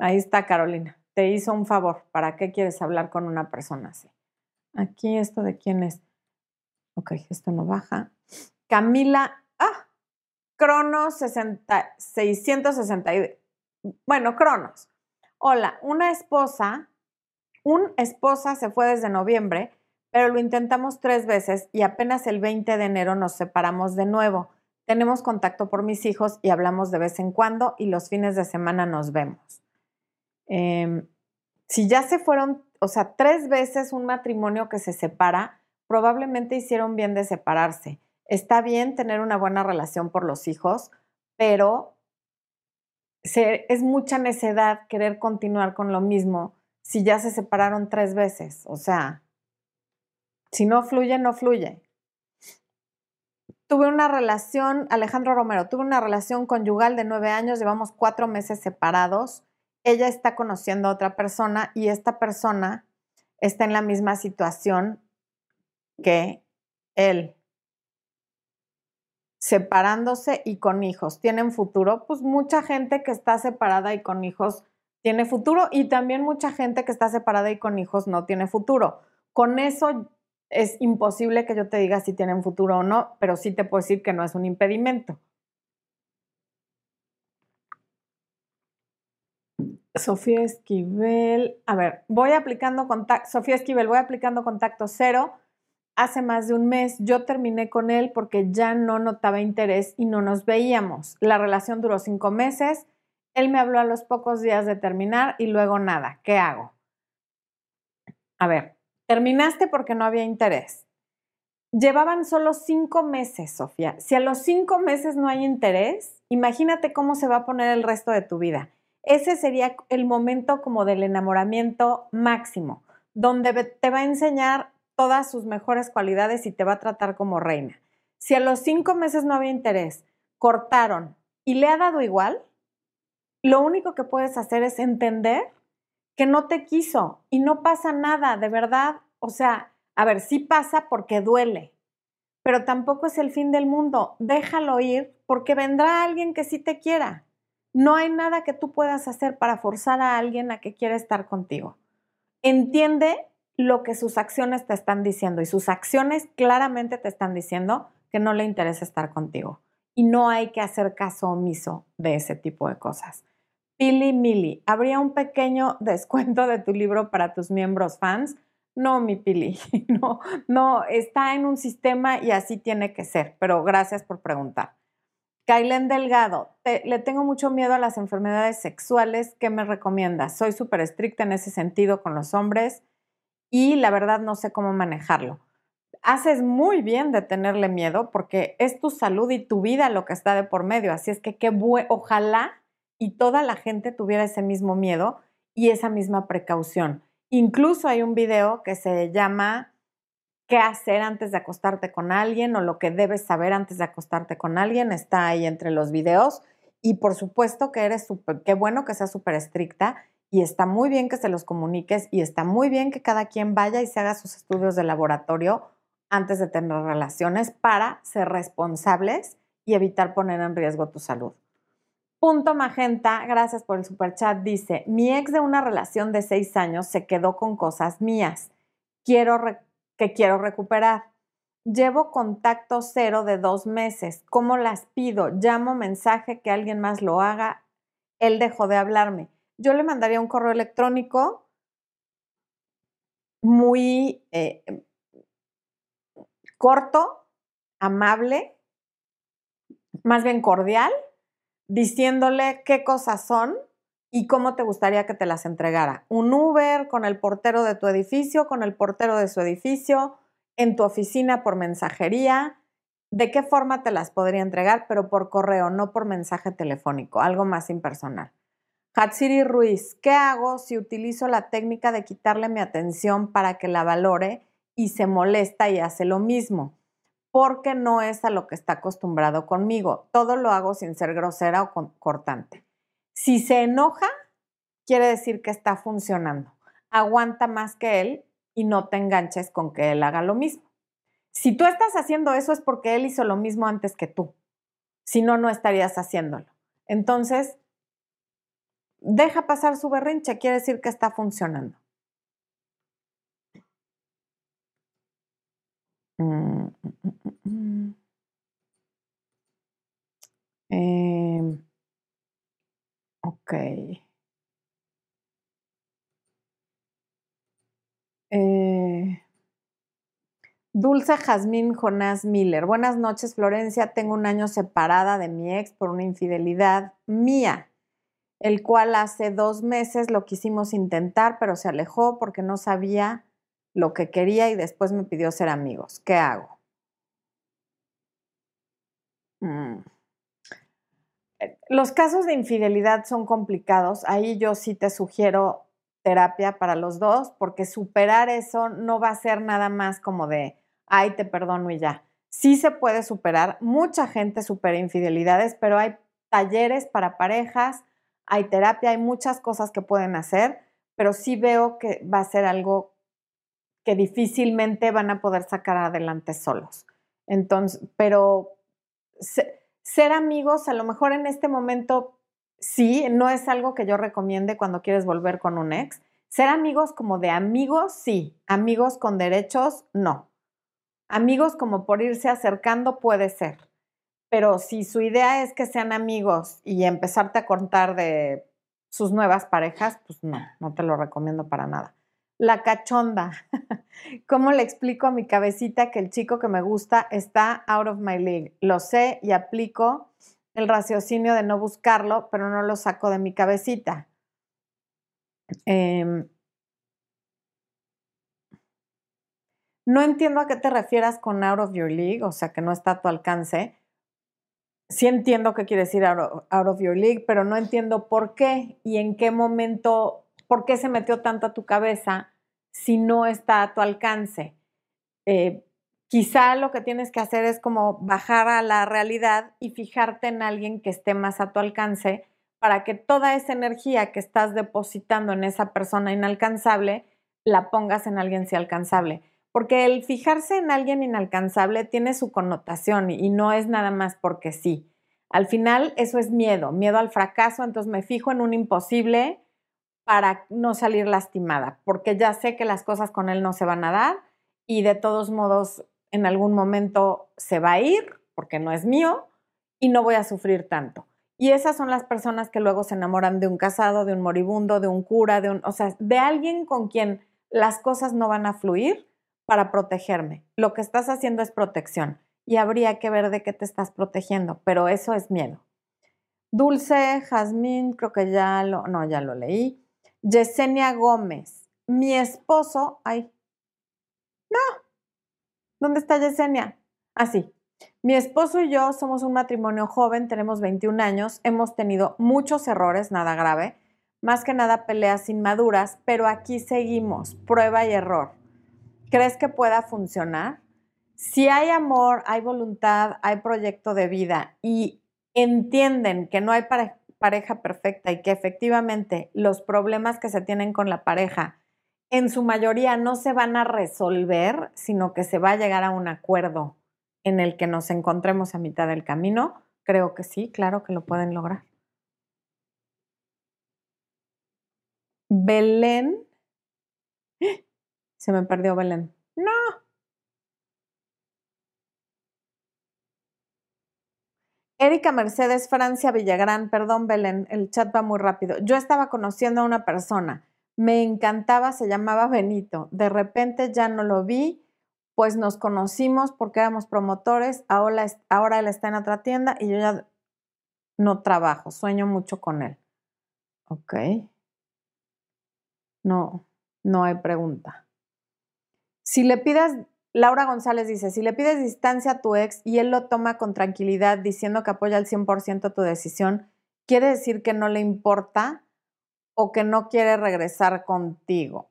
ahí está Carolina. Te hizo un favor. ¿Para qué quieres hablar con una persona así? Aquí esto de quién es. Ok, esto no baja. Camila, Cronos 60, 660. Bueno, Cronos. Hola, una esposa, un esposa se fue desde noviembre, pero lo intentamos tres veces y apenas el 20 de enero nos separamos de nuevo. Tenemos contacto por mis hijos y hablamos de vez en cuando y los fines de semana nos vemos. Em, si ya se fueron, o sea, tres veces un matrimonio que se separa, probablemente hicieron bien de separarse. Está bien tener una buena relación por los hijos, pero es mucha necedad querer continuar con lo mismo si ya se separaron tres veces. O sea, si no fluye, no fluye. Tuve una relación, Alejandro Romero, tuve una relación conyugal de nueve años, llevamos cuatro meses separados. Ella está conociendo a otra persona y esta persona está en la misma situación que él, separándose y con hijos. ¿Tienen futuro? Pues mucha gente que está separada y con hijos tiene futuro y también mucha gente que está separada y con hijos no tiene futuro. Con eso es imposible que yo te diga si tienen futuro o no, pero sí te puedo decir que no es un impedimento. Sofía Esquivel, a ver, voy aplicando contacto, Sofía Esquivel, voy aplicando contacto cero. Hace más de un mes yo terminé con él porque ya no notaba interés y no nos veíamos. La relación duró cinco meses. Él me habló a los pocos días de terminar y luego nada. ¿Qué hago? A ver, Terminaste porque no había interés. Llevaban solo cinco meses, Sofía. Si a los cinco meses no hay interés, imagínate cómo se va a poner el resto de tu vida. Ese sería el momento como del enamoramiento máximo, donde te va a enseñar todas sus mejores cualidades y te va a tratar como reina. Si a los cinco meses no había interés, cortaron y le ha dado igual, lo único que puedes hacer es entender que no te quiso y no pasa nada, de verdad. O sea, a ver, sí pasa porque duele, pero tampoco es el fin del mundo. Déjalo ir porque vendrá alguien que sí te quiera. No hay nada que tú puedas hacer para forzar a alguien a que quiera estar contigo. Entiende lo que sus acciones te están diciendo y sus acciones claramente te están diciendo que no le interesa estar contigo. Y no hay que hacer caso omiso de ese tipo de cosas. Pili Mili, ¿habría un pequeño *laughs* descuento de tu libro para tus miembros fans? No, mi Pili, *laughs* no, no, está en un sistema y así tiene que ser, pero gracias por preguntar. Kailen Delgado, le tengo mucho miedo a las enfermedades sexuales. ¿Qué me recomiendas? Soy súper estricta en ese sentido con los hombres y la verdad no sé cómo manejarlo. Haces muy bien de tenerle miedo porque es tu salud y tu vida lo que está de por medio. Así es que qué ojalá y toda la gente tuviera ese mismo miedo y esa misma precaución. Incluso hay un video que se llama ¿Qué hacer antes de acostarte con alguien? o lo que debes saber antes de acostarte con alguien. Está ahí entre los videos. Y por supuesto que eres súper, qué bueno que seas súper estricta y está muy bien que se los comuniques y está muy bien que cada quien vaya y se haga sus estudios de laboratorio antes de tener relaciones para ser responsables y evitar poner en riesgo tu salud. Punto Magenta, gracias por el super chat, dice, mi ex de una relación de seis años se quedó con cosas mías quiero que quiero recuperar. Llevo contacto cero de dos meses. ¿Cómo las pido? Llamo mensaje que alguien más lo haga. Él dejó de hablarme. Yo le mandaría un correo electrónico muy eh, corto, amable, más bien cordial diciéndole qué cosas son y cómo te gustaría que te las entregara. Un Uber con el portero de tu edificio, con el portero de su edificio, en tu oficina por mensajería. ¿De qué forma te las podría entregar? Pero por correo, no por mensaje telefónico, algo más impersonal. Hatsiri Ruiz, ¿qué hago si utilizo la técnica de quitarle mi atención para que la valore y se molesta y hace lo mismo? porque no es a lo que está acostumbrado conmigo. Todo lo hago sin ser grosera o cortante. Si se enoja, quiere decir que está funcionando. Aguanta más que él y no te enganches con que él haga lo mismo. Si tú estás haciendo eso es porque él hizo lo mismo antes que tú. Si no, no estarías haciéndolo. Entonces, deja pasar su berrinche, quiere decir que está funcionando. Mm, mm, mm, em, ok. Eh, Dulce Jazmín Jonás Miller. Buenas noches, Florencia. Tengo un año separada de mi ex por una infidelidad mía, el cual hace dos meses lo quisimos intentar, pero se alejó porque no sabía lo que quería y después me pidió ser amigos. ¿Qué hago? Mm. Eh, los casos de infidelidad son complicados. Ahí yo sí te sugiero terapia para los dos, porque superar eso no va a ser nada más como de, ay, te perdono y ya. Sí se puede superar. Mucha gente supera infidelidades, pero hay talleres para parejas, hay terapia, hay muchas cosas que pueden hacer, pero sí veo que va a ser algo que difícilmente van a poder sacar adelante solos. Entonces, pero ser amigos, a lo mejor en este momento sí, no es algo que yo recomiende cuando quieres volver con un ex. Ser amigos como de amigos, sí. Amigos con derechos, no. Amigos como por irse acercando puede ser. Pero si su idea es que sean amigos y empezarte a contar de sus nuevas parejas, pues no, no te lo recomiendo para nada. La cachonda. *laughs* ¿Cómo le explico a mi cabecita que el chico que me gusta está out of my league? Lo sé y aplico el raciocinio de no buscarlo, pero no lo saco de mi cabecita. Em, no entiendo a qué te refieras con out of your league, o sea, que no está a tu alcance. Sí entiendo qué quiere decir out of, your league, pero no entiendo por qué y en qué momento, por qué se metió tanto a tu cabeza si no está a tu alcance. Eh, Quizá lo que tienes que hacer es como bajar a la realidad y fijarte en alguien que esté más a tu alcance para que toda esa energía que estás depositando en esa persona inalcanzable la pongas en alguien sí alcanzable. Porque el fijarse en alguien inalcanzable tiene su connotación y no es nada más porque sí. Al final eso es miedo, miedo al fracaso, entonces me fijo en un imposible para no salir lastimada, porque ya sé que las cosas con él no se van a dar y de todos modos en algún momento se va a ir porque no es mío y no voy a sufrir tanto. Y esas son las personas que luego se enamoran de un casado, de un moribundo, de un cura, de un, o sea, de alguien con quien las cosas no van a fluir para protegerme. Lo que estás haciendo es protección y habría que ver de qué te estás protegiendo, pero eso es miedo. Dulce, Jazmín, creo que ya lo, no, ya lo leí. Yesenia Gómez, mi esposo, ay, no, ¿Dónde está Yesenia? Así. Ah, Mi esposo y yo somos un matrimonio joven, tenemos 21 años, hemos tenido muchos errores, nada grave, más que nada peleas inmaduras, pero aquí seguimos, prueba y error. ¿Crees que pueda funcionar? Si hay amor, hay voluntad, hay proyecto de vida y entienden que no hay pareja perfecta y que efectivamente los problemas que se tienen con la pareja en su mayoría no se van a resolver, sino que se va a llegar a un acuerdo en el que nos encontremos a mitad del camino, creo que sí, claro que lo pueden lograr. Belén. Se me perdió Belén. No. Erika Mercedes Francia Villagrán, perdón Belén, el chat va muy rápido. Yo estaba conociendo a una persona me encantaba, se llamaba Benito. De repente ya no lo vi, pues nos conocimos porque éramos promotores, ahora, ahora él está en otra tienda y yo ya no trabajo, sueño mucho con él. Ok. No, no hay pregunta. Si le pidas, Laura González dice, si le pides distancia a tu ex y él lo toma con tranquilidad diciendo que apoya al 100% tu decisión, ¿quiere decir que no le importa? o que no quiere regresar contigo.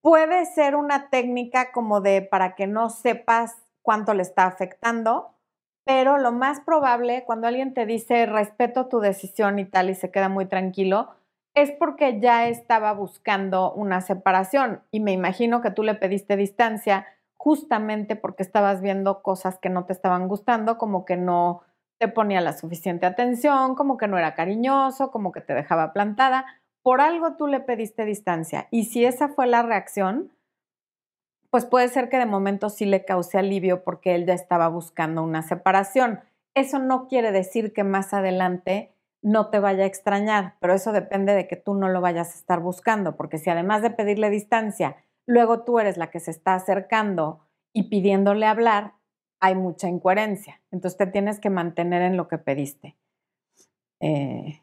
Puede ser una técnica como de para que no sepas cuánto le está afectando, pero lo más probable cuando alguien te dice respeto tu decisión y tal y se queda muy tranquilo, es porque ya estaba buscando una separación y me imagino que tú le pediste distancia justamente porque estabas viendo cosas que no te estaban gustando, como que no te ponía la suficiente atención, como que no era cariñoso, como que te dejaba plantada. Por algo tú le pediste distancia. Y si esa fue la reacción, pues puede ser que de momento sí le cause alivio porque él ya estaba buscando una separación. Eso no quiere decir que más adelante no te vaya a extrañar, pero eso depende de que tú no lo vayas a estar buscando, porque si además de pedirle distancia, luego tú eres la que se está acercando y pidiéndole hablar, hay mucha incoherencia. Entonces te tienes que mantener en lo que pediste. Eh,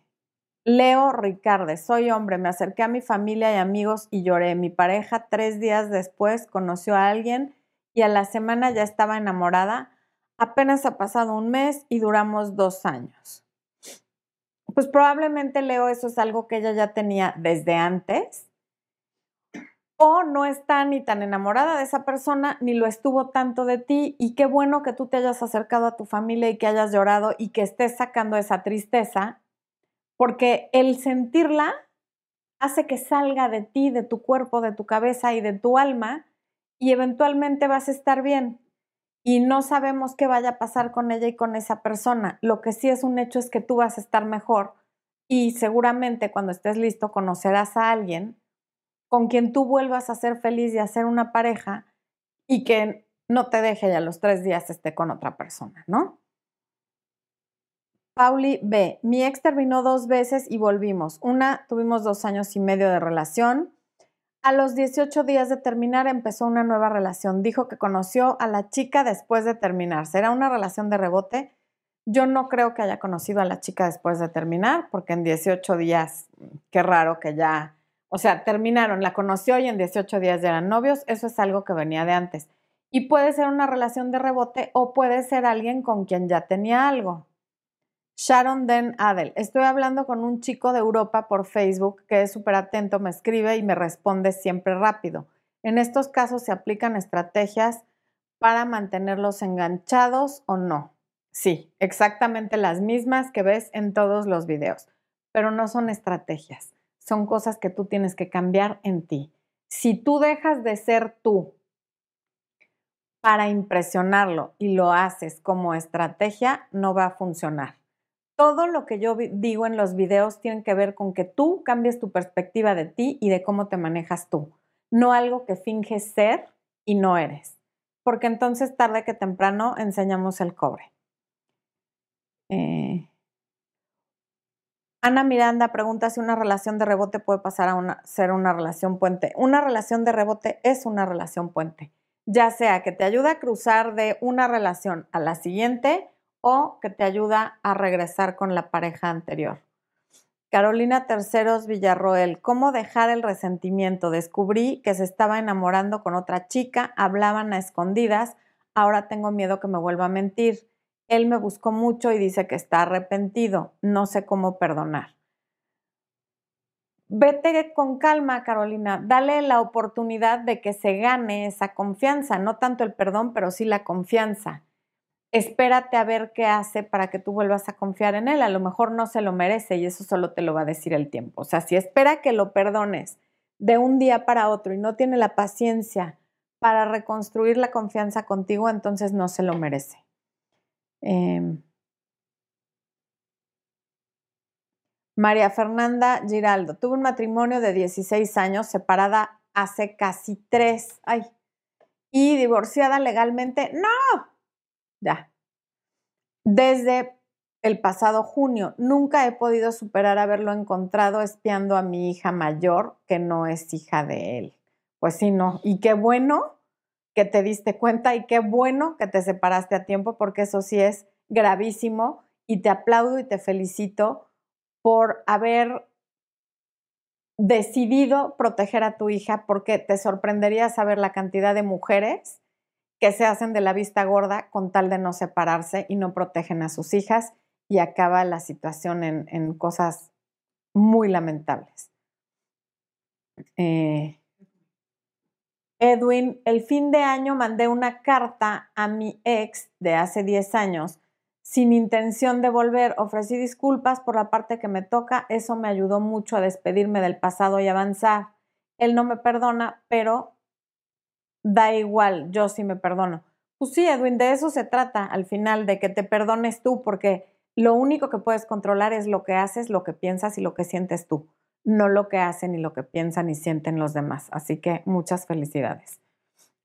Leo Ricarde, soy hombre, me acerqué a mi familia y amigos y lloré. Mi pareja tres días después conoció a alguien y a la semana ya estaba enamorada. Apenas ha pasado un mes y duramos dos años. Pues probablemente Leo eso es algo que ella ya tenía desde antes o no está ni tan enamorada de esa persona, ni lo estuvo tanto de ti, y qué bueno que tú te hayas acercado a tu familia y que hayas llorado y que estés sacando esa tristeza, porque el sentirla hace que salga de ti, de tu cuerpo, de tu cabeza y de tu alma, y eventualmente vas a estar bien. Y no sabemos qué vaya a pasar con ella y con esa persona. Lo que sí es un hecho es que tú vas a estar mejor y seguramente cuando estés listo conocerás a alguien con quien tú vuelvas a ser feliz y a ser una pareja y que no te deje ya los tres días esté con otra persona, ¿no? Pauli B. Mi ex terminó dos veces y volvimos. Una, tuvimos dos años y medio de relación. A los 18 días de terminar empezó una nueva relación. Dijo que conoció a la chica después de terminar. ¿Será una relación de rebote? Yo no creo que haya conocido a la chica después de terminar, porque en 18 días, qué raro que ya o sea, terminaron, la conoció y en 18 días ya eran novios, eso es algo que venía de antes. Y puede ser una relación de rebote o puede ser alguien con quien ya tenía algo. Sharon Den Adel, estoy hablando con un chico de Europa por Facebook que es súper atento, me escribe y me responde siempre rápido. En estos casos se aplican estrategias para mantenerlos enganchados o no. Sí, exactamente las mismas que ves en todos los videos, pero no son estrategias son cosas que tú tienes que cambiar en ti. Si tú dejas de ser tú para impresionarlo y lo haces como estrategia, no va a funcionar. Todo lo que yo digo en los videos tiene que ver con que tú cambies tu perspectiva de ti y de cómo te manejas tú, no algo que finges ser y no eres, porque entonces tarde que temprano enseñamos el cobre. Eh, Ana Miranda pregunta si una relación de rebote puede pasar a ser una relación puente. Una relación de rebote es una relación puente, ya sea que te ayuda a cruzar de una relación a la siguiente o que te ayuda a regresar con la pareja anterior. Carolina Terceros Villarroel, ¿cómo dejar el resentimiento? Descubrí que se estaba enamorando con otra chica, hablaban a escondidas, ahora tengo miedo que me vuelva a mentir. Él me buscó mucho y dice que está arrepentido. No sé cómo perdonar. Vete con calma, Carolina. Dale la oportunidad de que se gane esa confianza, no tanto el perdón, pero sí la confianza. Espérate a ver qué hace para que tú vuelvas a confiar en él. A lo mejor no se lo merece y eso solo te lo va a decir el tiempo. O sea, si espera que lo perdones de un día para otro y no tiene la paciencia para reconstruir la confianza contigo, entonces no se lo merece. Em, María Fernanda Giraldo, tuvo un matrimonio de 16 años, separada hace casi tres, ay, y divorciada legalmente, no, ya. Desde el pasado junio, nunca he podido superar haberlo encontrado espiando a mi hija mayor, que no es hija de él. Pues sí, no. Y qué bueno que te diste cuenta y qué bueno que te separaste a tiempo porque eso sí es gravísimo y te aplaudo y te felicito por haber decidido proteger a tu hija porque te sorprendería saber la cantidad de mujeres que se hacen de la vista gorda con tal de no separarse y no protegen a sus hijas y acaba la situación en, cosas muy lamentables. Eh, Edwin, el fin de año mandé una carta a mi ex de hace 10 años sin intención de volver. Ofrecí disculpas por la parte que me toca. Eso me ayudó mucho a despedirme del pasado y avanzar. Él no me perdona, pero da igual, yo sí me perdono. Pues sí, Edwin, de eso se trata al final, de que te perdones tú, porque lo único que puedes controlar es lo que haces, lo que piensas y lo que sientes tú no lo que hacen y lo que piensan y sienten los demás. Así que muchas felicidades.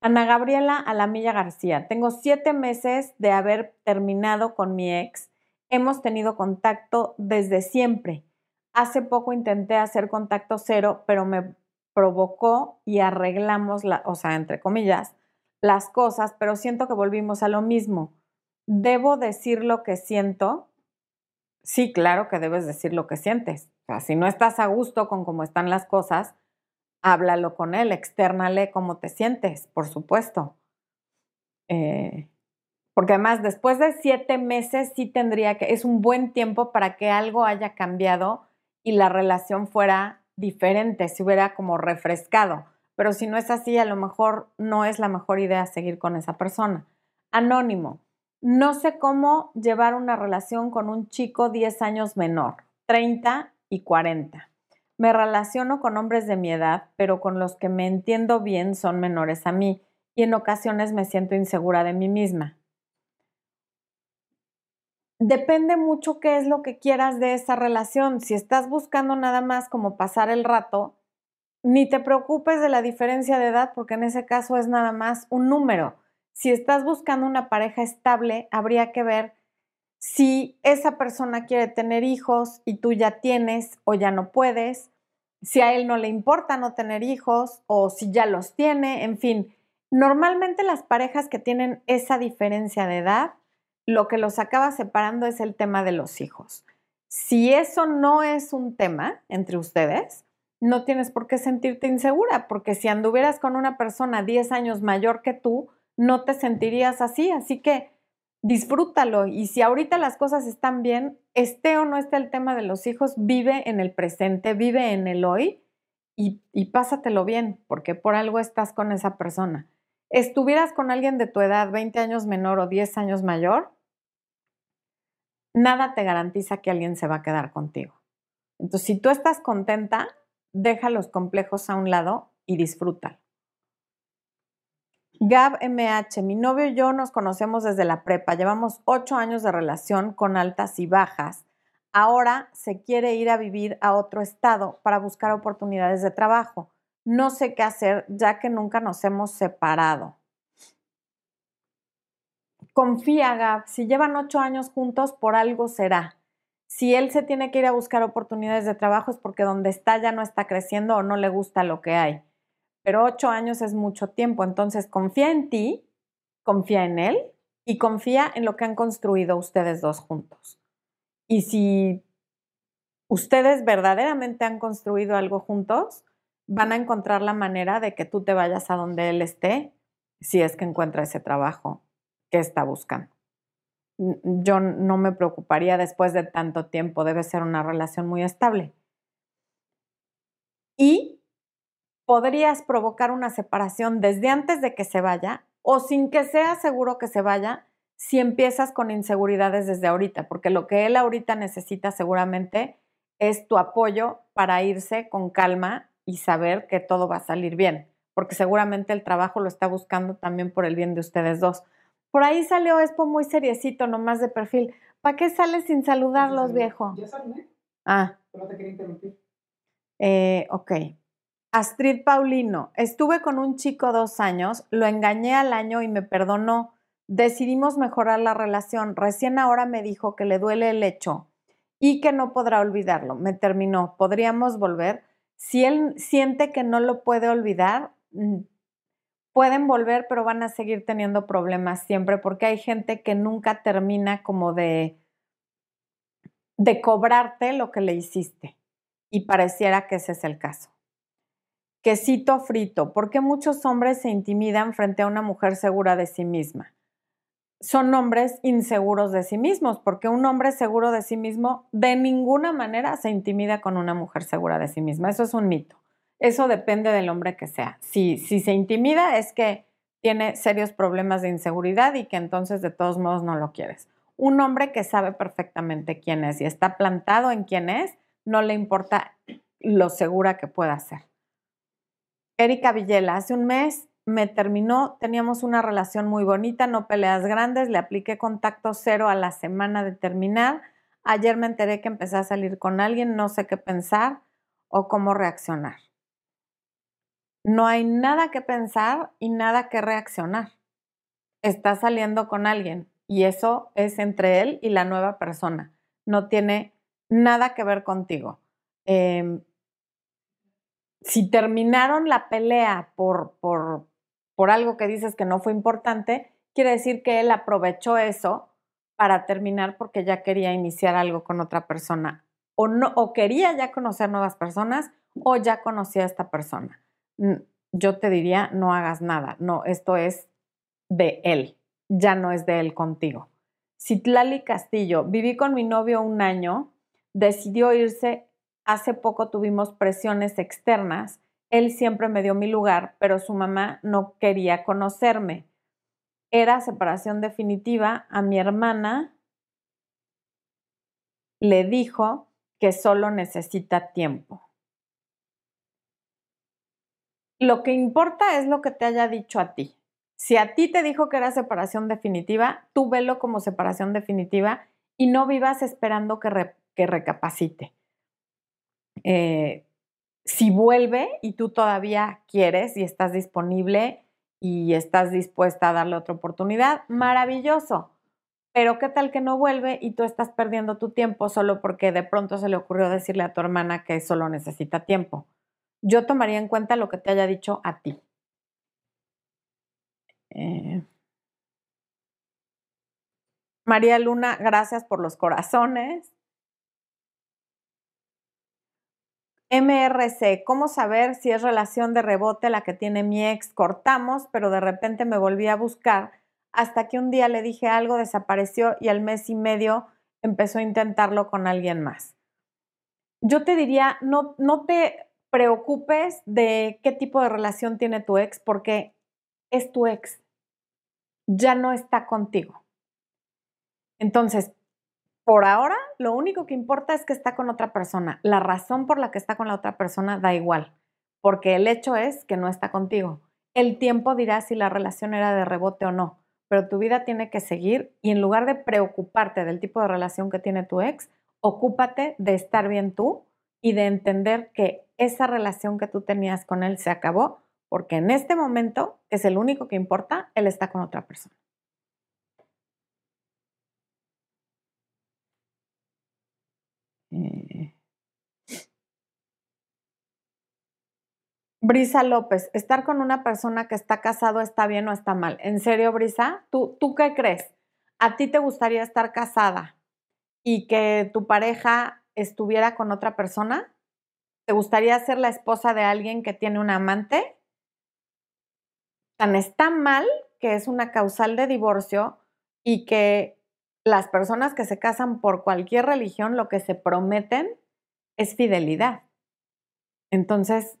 Ana Gabriela Alamilla García, tengo siete meses de haber terminado con mi ex. Hemos tenido contacto desde siempre. Hace poco intenté hacer contacto cero, pero me provocó y arreglamos, la, o sea, entre comillas, las cosas, pero siento que volvimos a lo mismo. ¿Debo decir lo que siento? sí, claro que debes decir lo que sientes. O sea, si no estás a gusto con cómo están las cosas, háblalo con él, externale cómo te sientes, por supuesto. Eh, porque además, después de siete meses, sí tendría que, es un buen tiempo para que algo haya cambiado y la relación fuera diferente, se hubiera como refrescado. Pero si no es así, a lo mejor no es la mejor idea seguir con esa persona. Anónimo. No sé cómo llevar una relación con un chico 10 años menor, 30 y 40. Me relaciono con hombres de mi edad, pero con los que me entiendo bien son menores a mí y en ocasiones me siento insegura de mí misma. Depende mucho qué es lo que quieras de esa relación. Si estás buscando nada más como pasar el rato, ni te preocupes de la diferencia de edad porque en ese caso es nada más un número. Si estás buscando una pareja estable, habría que ver si esa persona quiere tener hijos y tú ya tienes o ya no puedes, si a él no le importa no tener hijos o si ya los tiene, en fin. Normalmente las parejas que tienen esa diferencia de edad, lo que los acaba separando es el tema de los hijos. Si eso no es un tema entre ustedes, no tienes por qué sentirte insegura, porque si anduvieras con una persona 10 años mayor que tú, no te sentirías así. Así que disfrútalo y si ahorita las cosas están bien, esté o no esté el tema de los hijos, vive en el presente, vive en el hoy y, y pásatelo bien, porque por algo estás con esa persona. Estuvieras con alguien de tu edad, 20 años menor o 10 años mayor, nada te garantiza que alguien se va a quedar contigo. Entonces, si tú estás contenta, deja los complejos a un lado y disfrútalo. Gab MH, mi novio y yo nos conocemos desde la prepa, llevamos ocho años de relación con altas y bajas. Ahora se quiere ir a vivir a otro estado para buscar oportunidades de trabajo. No sé qué hacer ya que nunca nos hemos separado. Confía, Gab, si llevan ocho años juntos, por algo será. Si él se tiene que ir a buscar oportunidades de trabajo es porque donde está ya no está creciendo o no le gusta lo que hay pero ocho años es mucho tiempo, entonces confía en ti, confía en él y confía en lo que han construido ustedes dos juntos. Y si ustedes verdaderamente han construido algo juntos, van a encontrar la manera de que tú te vayas a donde él esté, si es que encuentra ese trabajo que está buscando. Yo no me preocuparía después de tanto tiempo, debe ser una relación muy estable. Y podrías provocar una separación desde antes de que se vaya o sin que sea seguro que se vaya si empiezas con inseguridades desde ahorita, porque lo que él ahorita necesita seguramente es tu apoyo para irse con calma y saber que todo va a salir bien, porque seguramente el trabajo lo está buscando también por el bien de ustedes dos. Por ahí salió Expo muy seriecito, nomás de perfil. ¿Para qué sales sin saludarlos, viejo? Ya saludé. Ah. Pero te quería interrumpir. Eh, ok. Astrid Paulino, estuve con un chico dos años, lo engañé al año y me perdonó. Decidimos mejorar la relación. Recién ahora me dijo que le duele el hecho y que no podrá olvidarlo. Me terminó. ¿Podríamos volver? Si él siente que no lo puede olvidar, mm, pueden volver, pero van a seguir teniendo problemas siempre porque hay gente que nunca termina como de, de cobrarte lo que le hiciste. Y pareciera que ese es el caso quesito frito. ¿Por qué muchos hombres se intimidan frente a una mujer segura de sí misma? Son hombres inseguros de sí mismos, porque un hombre seguro de sí mismo de ninguna manera se intimida con una mujer segura de sí misma. Eso es un mito. Eso depende del hombre que sea. Si, se intimida es que tiene serios problemas de inseguridad y que entonces de todos modos no lo quieres. Un hombre que sabe perfectamente quién es y está plantado en quién es, no le importa lo segura que pueda ser. Erika Villela, hace un mes me terminó, teníamos una relación muy bonita, no peleas grandes, le apliqué contacto cero a la semana de terminar. Ayer me enteré que empecé a salir con alguien, no sé qué pensar o cómo reaccionar. No hay nada que pensar y nada que reaccionar. Está saliendo con alguien y eso es entre él y la nueva persona. No tiene nada que ver contigo. Em, si terminaron la pelea por, por, por algo que dices que no fue importante, quiere decir que él aprovechó eso para terminar porque ya quería iniciar algo con otra persona o no o quería ya conocer nuevas personas o ya conocía a esta persona. Yo te diría, no hagas nada. No, esto es de él, ya no es de él contigo. Citlali Castillo, viví con mi novio un año, decidió irse, hace poco tuvimos presiones externas, él siempre me dio mi lugar, pero su mamá no quería conocerme. Era separación definitiva, a mi hermana le dijo que solo necesita tiempo. Lo que importa es lo que te haya dicho a ti. Si a ti te dijo que era separación definitiva, tú velo como separación definitiva y no vivas esperando que, que recapacite. Eh, si vuelve y tú todavía quieres y estás disponible y estás dispuesta a darle otra oportunidad, maravilloso. Pero qué tal que no vuelve y tú estás perdiendo tu tiempo solo porque de pronto se le ocurrió decirle a tu hermana que solo necesita tiempo. Yo tomaría en cuenta lo que te haya dicho a ti. Eh, María Luna, gracias por los corazones. MRC, ¿cómo saber si es relación de rebote la que tiene mi ex? Cortamos, pero de repente me volví a buscar hasta que un día le dije algo, desapareció y al mes y medio empezó a intentarlo con alguien más. Yo te diría, no, no te preocupes de qué tipo de relación tiene tu ex porque es tu ex ya no está contigo. Entonces, por ahora, lo único que importa es que está con otra persona. La razón por la que está con la otra persona da igual, porque el hecho es que no está contigo. El tiempo dirá si la relación era de rebote o no, pero tu vida tiene que seguir y en lugar de preocuparte del tipo de relación que tiene tu ex, ocúpate de estar bien tú y de entender que esa relación que tú tenías con él se acabó porque en este momento, es el único que importa, él está con otra persona. Eh. Brisa López, estar con una persona que está casado está bien o está mal. ¿En serio, Brisa? ¿Tú, ¿Tú qué crees? ¿A ti te gustaría estar casada y que tu pareja estuviera con otra persona? ¿Te gustaría ser la esposa de alguien que tiene un amante? tan está mal que es una causal de divorcio y que las personas que se casan por cualquier religión lo que se prometen es fidelidad. Entonces,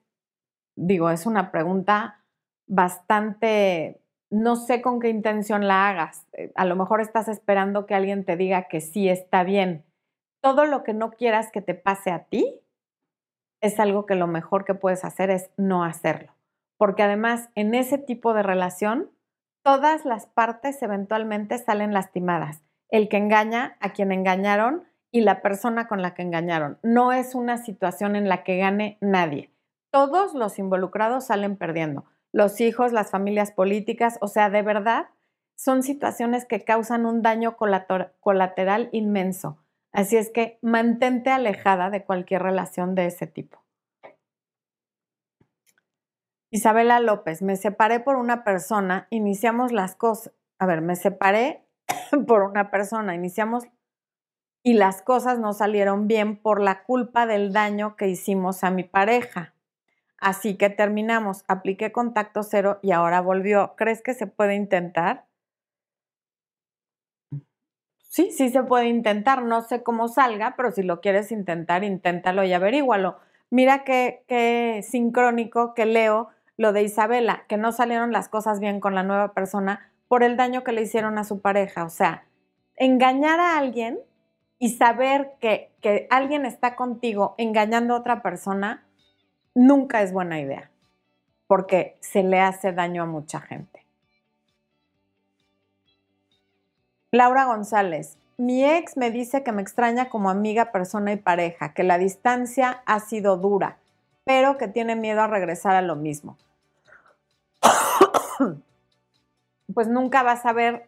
digo, es una pregunta bastante, no sé con qué intención la hagas. Eh, a lo mejor estás esperando que alguien te diga que sí está bien. Todo lo que no quieras que te pase a ti es algo que lo mejor que puedes hacer es no hacerlo porque además en ese tipo de relación todas las partes eventualmente salen lastimadas. El que engaña a quien engañaron y la persona con la que engañaron. No es una situación en la que gane nadie. Todos los involucrados salen perdiendo. Los hijos, las familias políticas, o sea, de verdad, son situaciones que causan un daño colateral inmenso. Así es que mantente alejada de cualquier relación de ese tipo. Isabela López, me separé por una persona, iniciamos las cosas, a ver, me separé *coughs* por una persona, iniciamos y las cosas no salieron bien por la culpa del daño que hicimos a mi pareja. Así que terminamos, apliqué contacto cero y ahora volvió. ¿Crees que se puede intentar? Sí, sí se puede intentar. No sé cómo salga, pero si lo quieres intentar, inténtalo y averígualo. Mira qué, sincrónico que Leo lo de Isabela, que no salieron las cosas bien con la nueva persona por el daño que le hicieron a su pareja. O sea, engañar a alguien y saber que, que alguien está contigo engañando a otra persona nunca es buena idea, porque se le hace daño a mucha gente. Laura González, mi ex me dice que me extraña como amiga, persona y pareja, que la distancia ha sido dura, pero que tiene miedo a regresar a lo mismo. *coughs* pues nunca vas a ver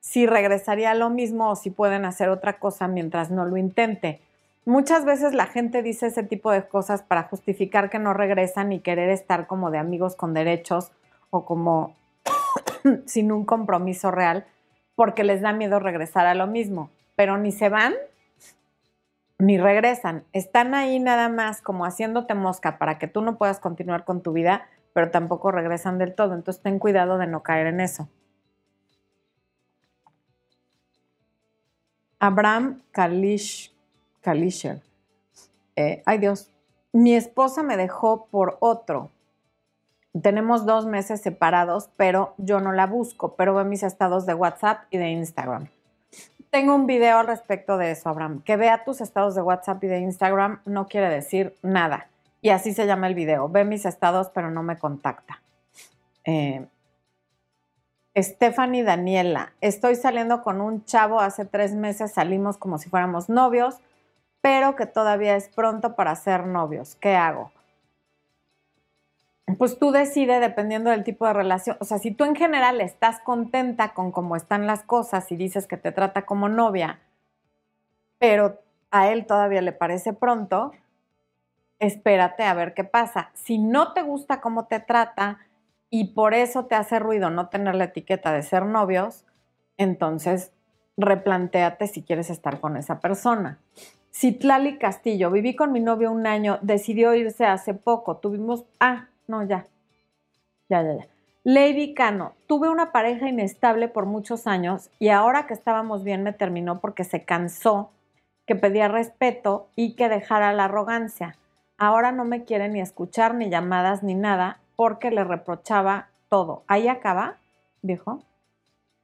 si regresaría a lo mismo o si pueden hacer otra cosa mientras no lo intente. Muchas veces la gente dice ese tipo de cosas para justificar que no regresan y querer estar como de amigos con derechos o como *coughs* sin un compromiso real. Porque les da miedo regresar a lo mismo, pero ni se van ni regresan. Están ahí nada más como haciéndote mosca para que tú no puedas continuar con tu vida, pero tampoco regresan del todo. Entonces ten cuidado de no caer en eso. Abraham Kalish, Kalisher. Eh, ay Dios, mi esposa me dejó por otro. Tenemos dos meses separados, pero yo no la busco, pero ve mis estados de WhatsApp y de Instagram. Tengo un video al respecto de eso, Abraham. Que vea tus estados de WhatsApp y de Instagram no quiere decir nada. Y así se llama el video. Ve mis estados, pero no me contacta. Eh, Stephanie Daniela, estoy saliendo con un chavo, hace tres meses salimos como si fuéramos novios, pero que todavía es pronto para ser novios. ¿Qué hago? Pues tú decides dependiendo del tipo de relación. O sea, si tú en general estás contenta con cómo están las cosas y dices que te trata como novia, pero a él todavía le parece pronto, espérate a ver qué pasa. Si no te gusta cómo te trata, y por eso te hace ruido no tener la etiqueta de ser novios, entonces replantéate si quieres estar con esa persona. Citlali Castillo, viví con mi novio un año, decidió irse hace poco, tuvimos, ah, no, ya, ya, ya, ya. Lady Cano, tuve una pareja inestable por muchos años y ahora que estábamos bien me terminó porque se cansó, que pedía respeto y que dejara la arrogancia. Ahora no me quiere ni escuchar, ni llamadas, ni nada, porque le reprochaba todo. ¿Ahí acaba, viejo?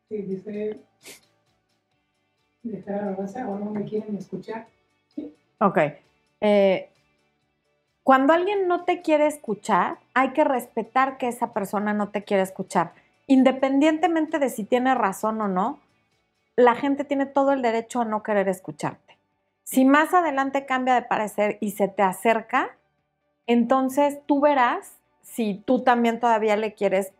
Sí, dice, dejar la base, ahora no me quieren escuchar. ¿Sí? Ok. Eh, cuando alguien no te quiere escuchar, hay que respetar que esa persona no te quiere escuchar. Independientemente de si tiene razón o no, la gente tiene todo el derecho a no querer escucharte. Si más adelante cambia de parecer y se te acerca, entonces tú verás si tú también todavía le quieres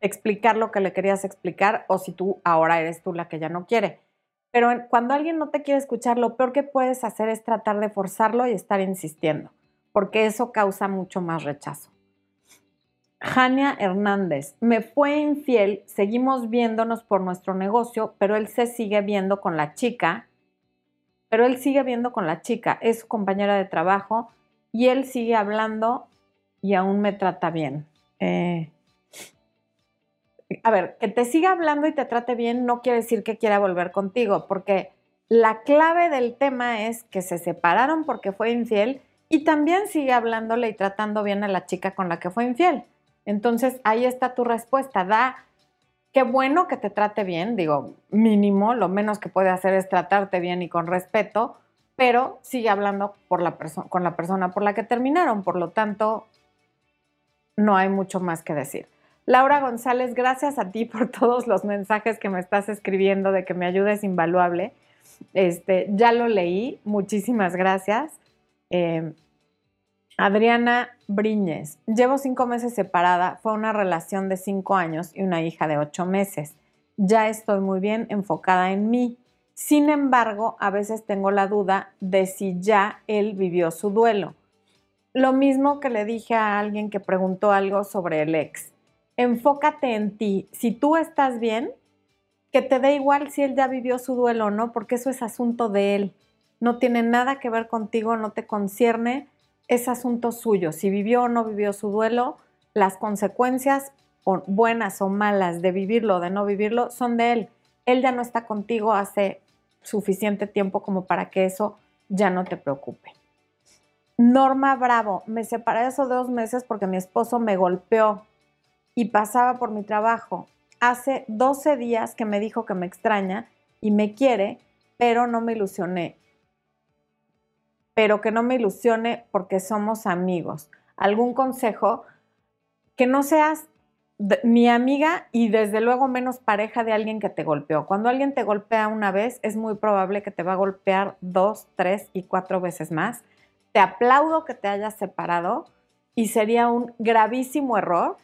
explicar lo que le querías explicar o si tú ahora eres tú la que ya no quiere. Pero cuando alguien no te quiere escuchar, lo peor que puedes hacer es tratar de forzarlo y estar insistiendo, porque eso causa mucho más rechazo. Jania Hernández, me fue infiel, seguimos viéndonos por nuestro negocio, pero él se sigue viendo con la chica, pero él sigue viendo con la chica, es su compañera de trabajo y él sigue hablando y aún me trata bien. Eh, a ver, que te siga hablando y te trate bien no quiere decir que quiera volver contigo, porque la clave del tema es que se separaron porque fue infiel y también sigue hablándole y tratando bien a la chica con la que fue infiel. Entonces, ahí está tu respuesta. Da, qué bueno que te trate bien, digo, mínimo, lo menos que puede hacer es tratarte bien y con respeto, pero sigue hablando con la persona por la que terminaron. Por lo tanto, no hay mucho más que decir. Laura González, gracias a ti por todos los mensajes que me estás escribiendo de que me ayudes invaluable. Este, ya lo leí, muchísimas gracias. Em, Adriana Briñez, llevo cinco meses separada, fue una relación de cinco años y una hija de ocho meses. Ya estoy muy bien enfocada en mí. Sin embargo, a veces tengo la duda de si ya él vivió su duelo lo mismo que le dije a alguien que preguntó algo sobre el ex. Enfócate en ti. Si tú estás bien, que te dé igual si él ya vivió su duelo o no, porque eso es asunto de él. No tiene nada que ver contigo, no te concierne, es asunto suyo. Si vivió o no vivió su duelo, las consecuencias, buenas o malas, de vivirlo o de no vivirlo, son de él. Él ya no está contigo hace suficiente tiempo como para que eso ya no te preocupe. Norma Bravo, me separé esos dos meses porque mi esposo me golpeó y pasaba por mi trabajo. Hace 12 días que me dijo que me extraña y me quiere, pero no me ilusioné. Pero que no me ilusione porque somos amigos. ¿Algún consejo? Que no seas mi amiga y desde luego menos pareja de alguien que te golpeó. Cuando alguien te golpea una vez, es muy probable que te va a golpear dos, tres y cuatro veces más te aplaudo que te hayas separado y sería un gravísimo error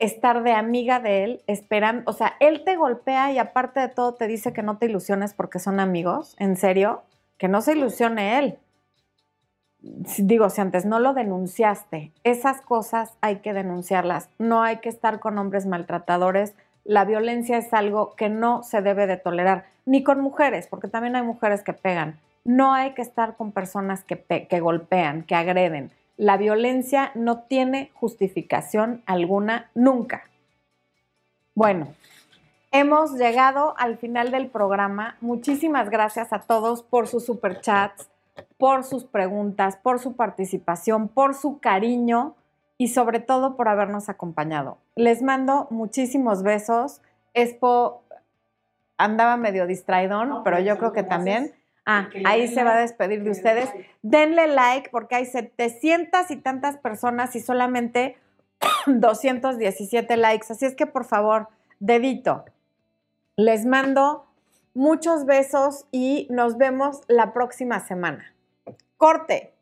estar de amiga de él esperando, o sea, él te golpea y aparte de todo te dice que no te ilusiones porque son amigos, en serio, que no se ilusione él. Digo, si antes no lo denunciaste, esas cosas hay que denunciarlas, no hay que estar con hombres maltratadores la violencia es algo que no se debe de tolerar, ni con mujeres, porque también hay mujeres que pegan. No hay que estar con personas que, que golpean, que agreden. La violencia no tiene justificación alguna nunca. Bueno, hemos llegado al final del programa. Muchísimas gracias a todos por sus superchats, por sus preguntas, por su participación, por su cariño y sobre todo por habernos acompañado. Les mando muchísimos besos. Expo andaba medio distraidón, pero yo creo que también. Ah, ahí se va a despedir de ustedes. Denle like porque hay 700 y tantas personas y solamente *clears throat* 217 likes. Así es que por favor, dedito. Les mando muchos besos y nos vemos la próxima semana. Corte.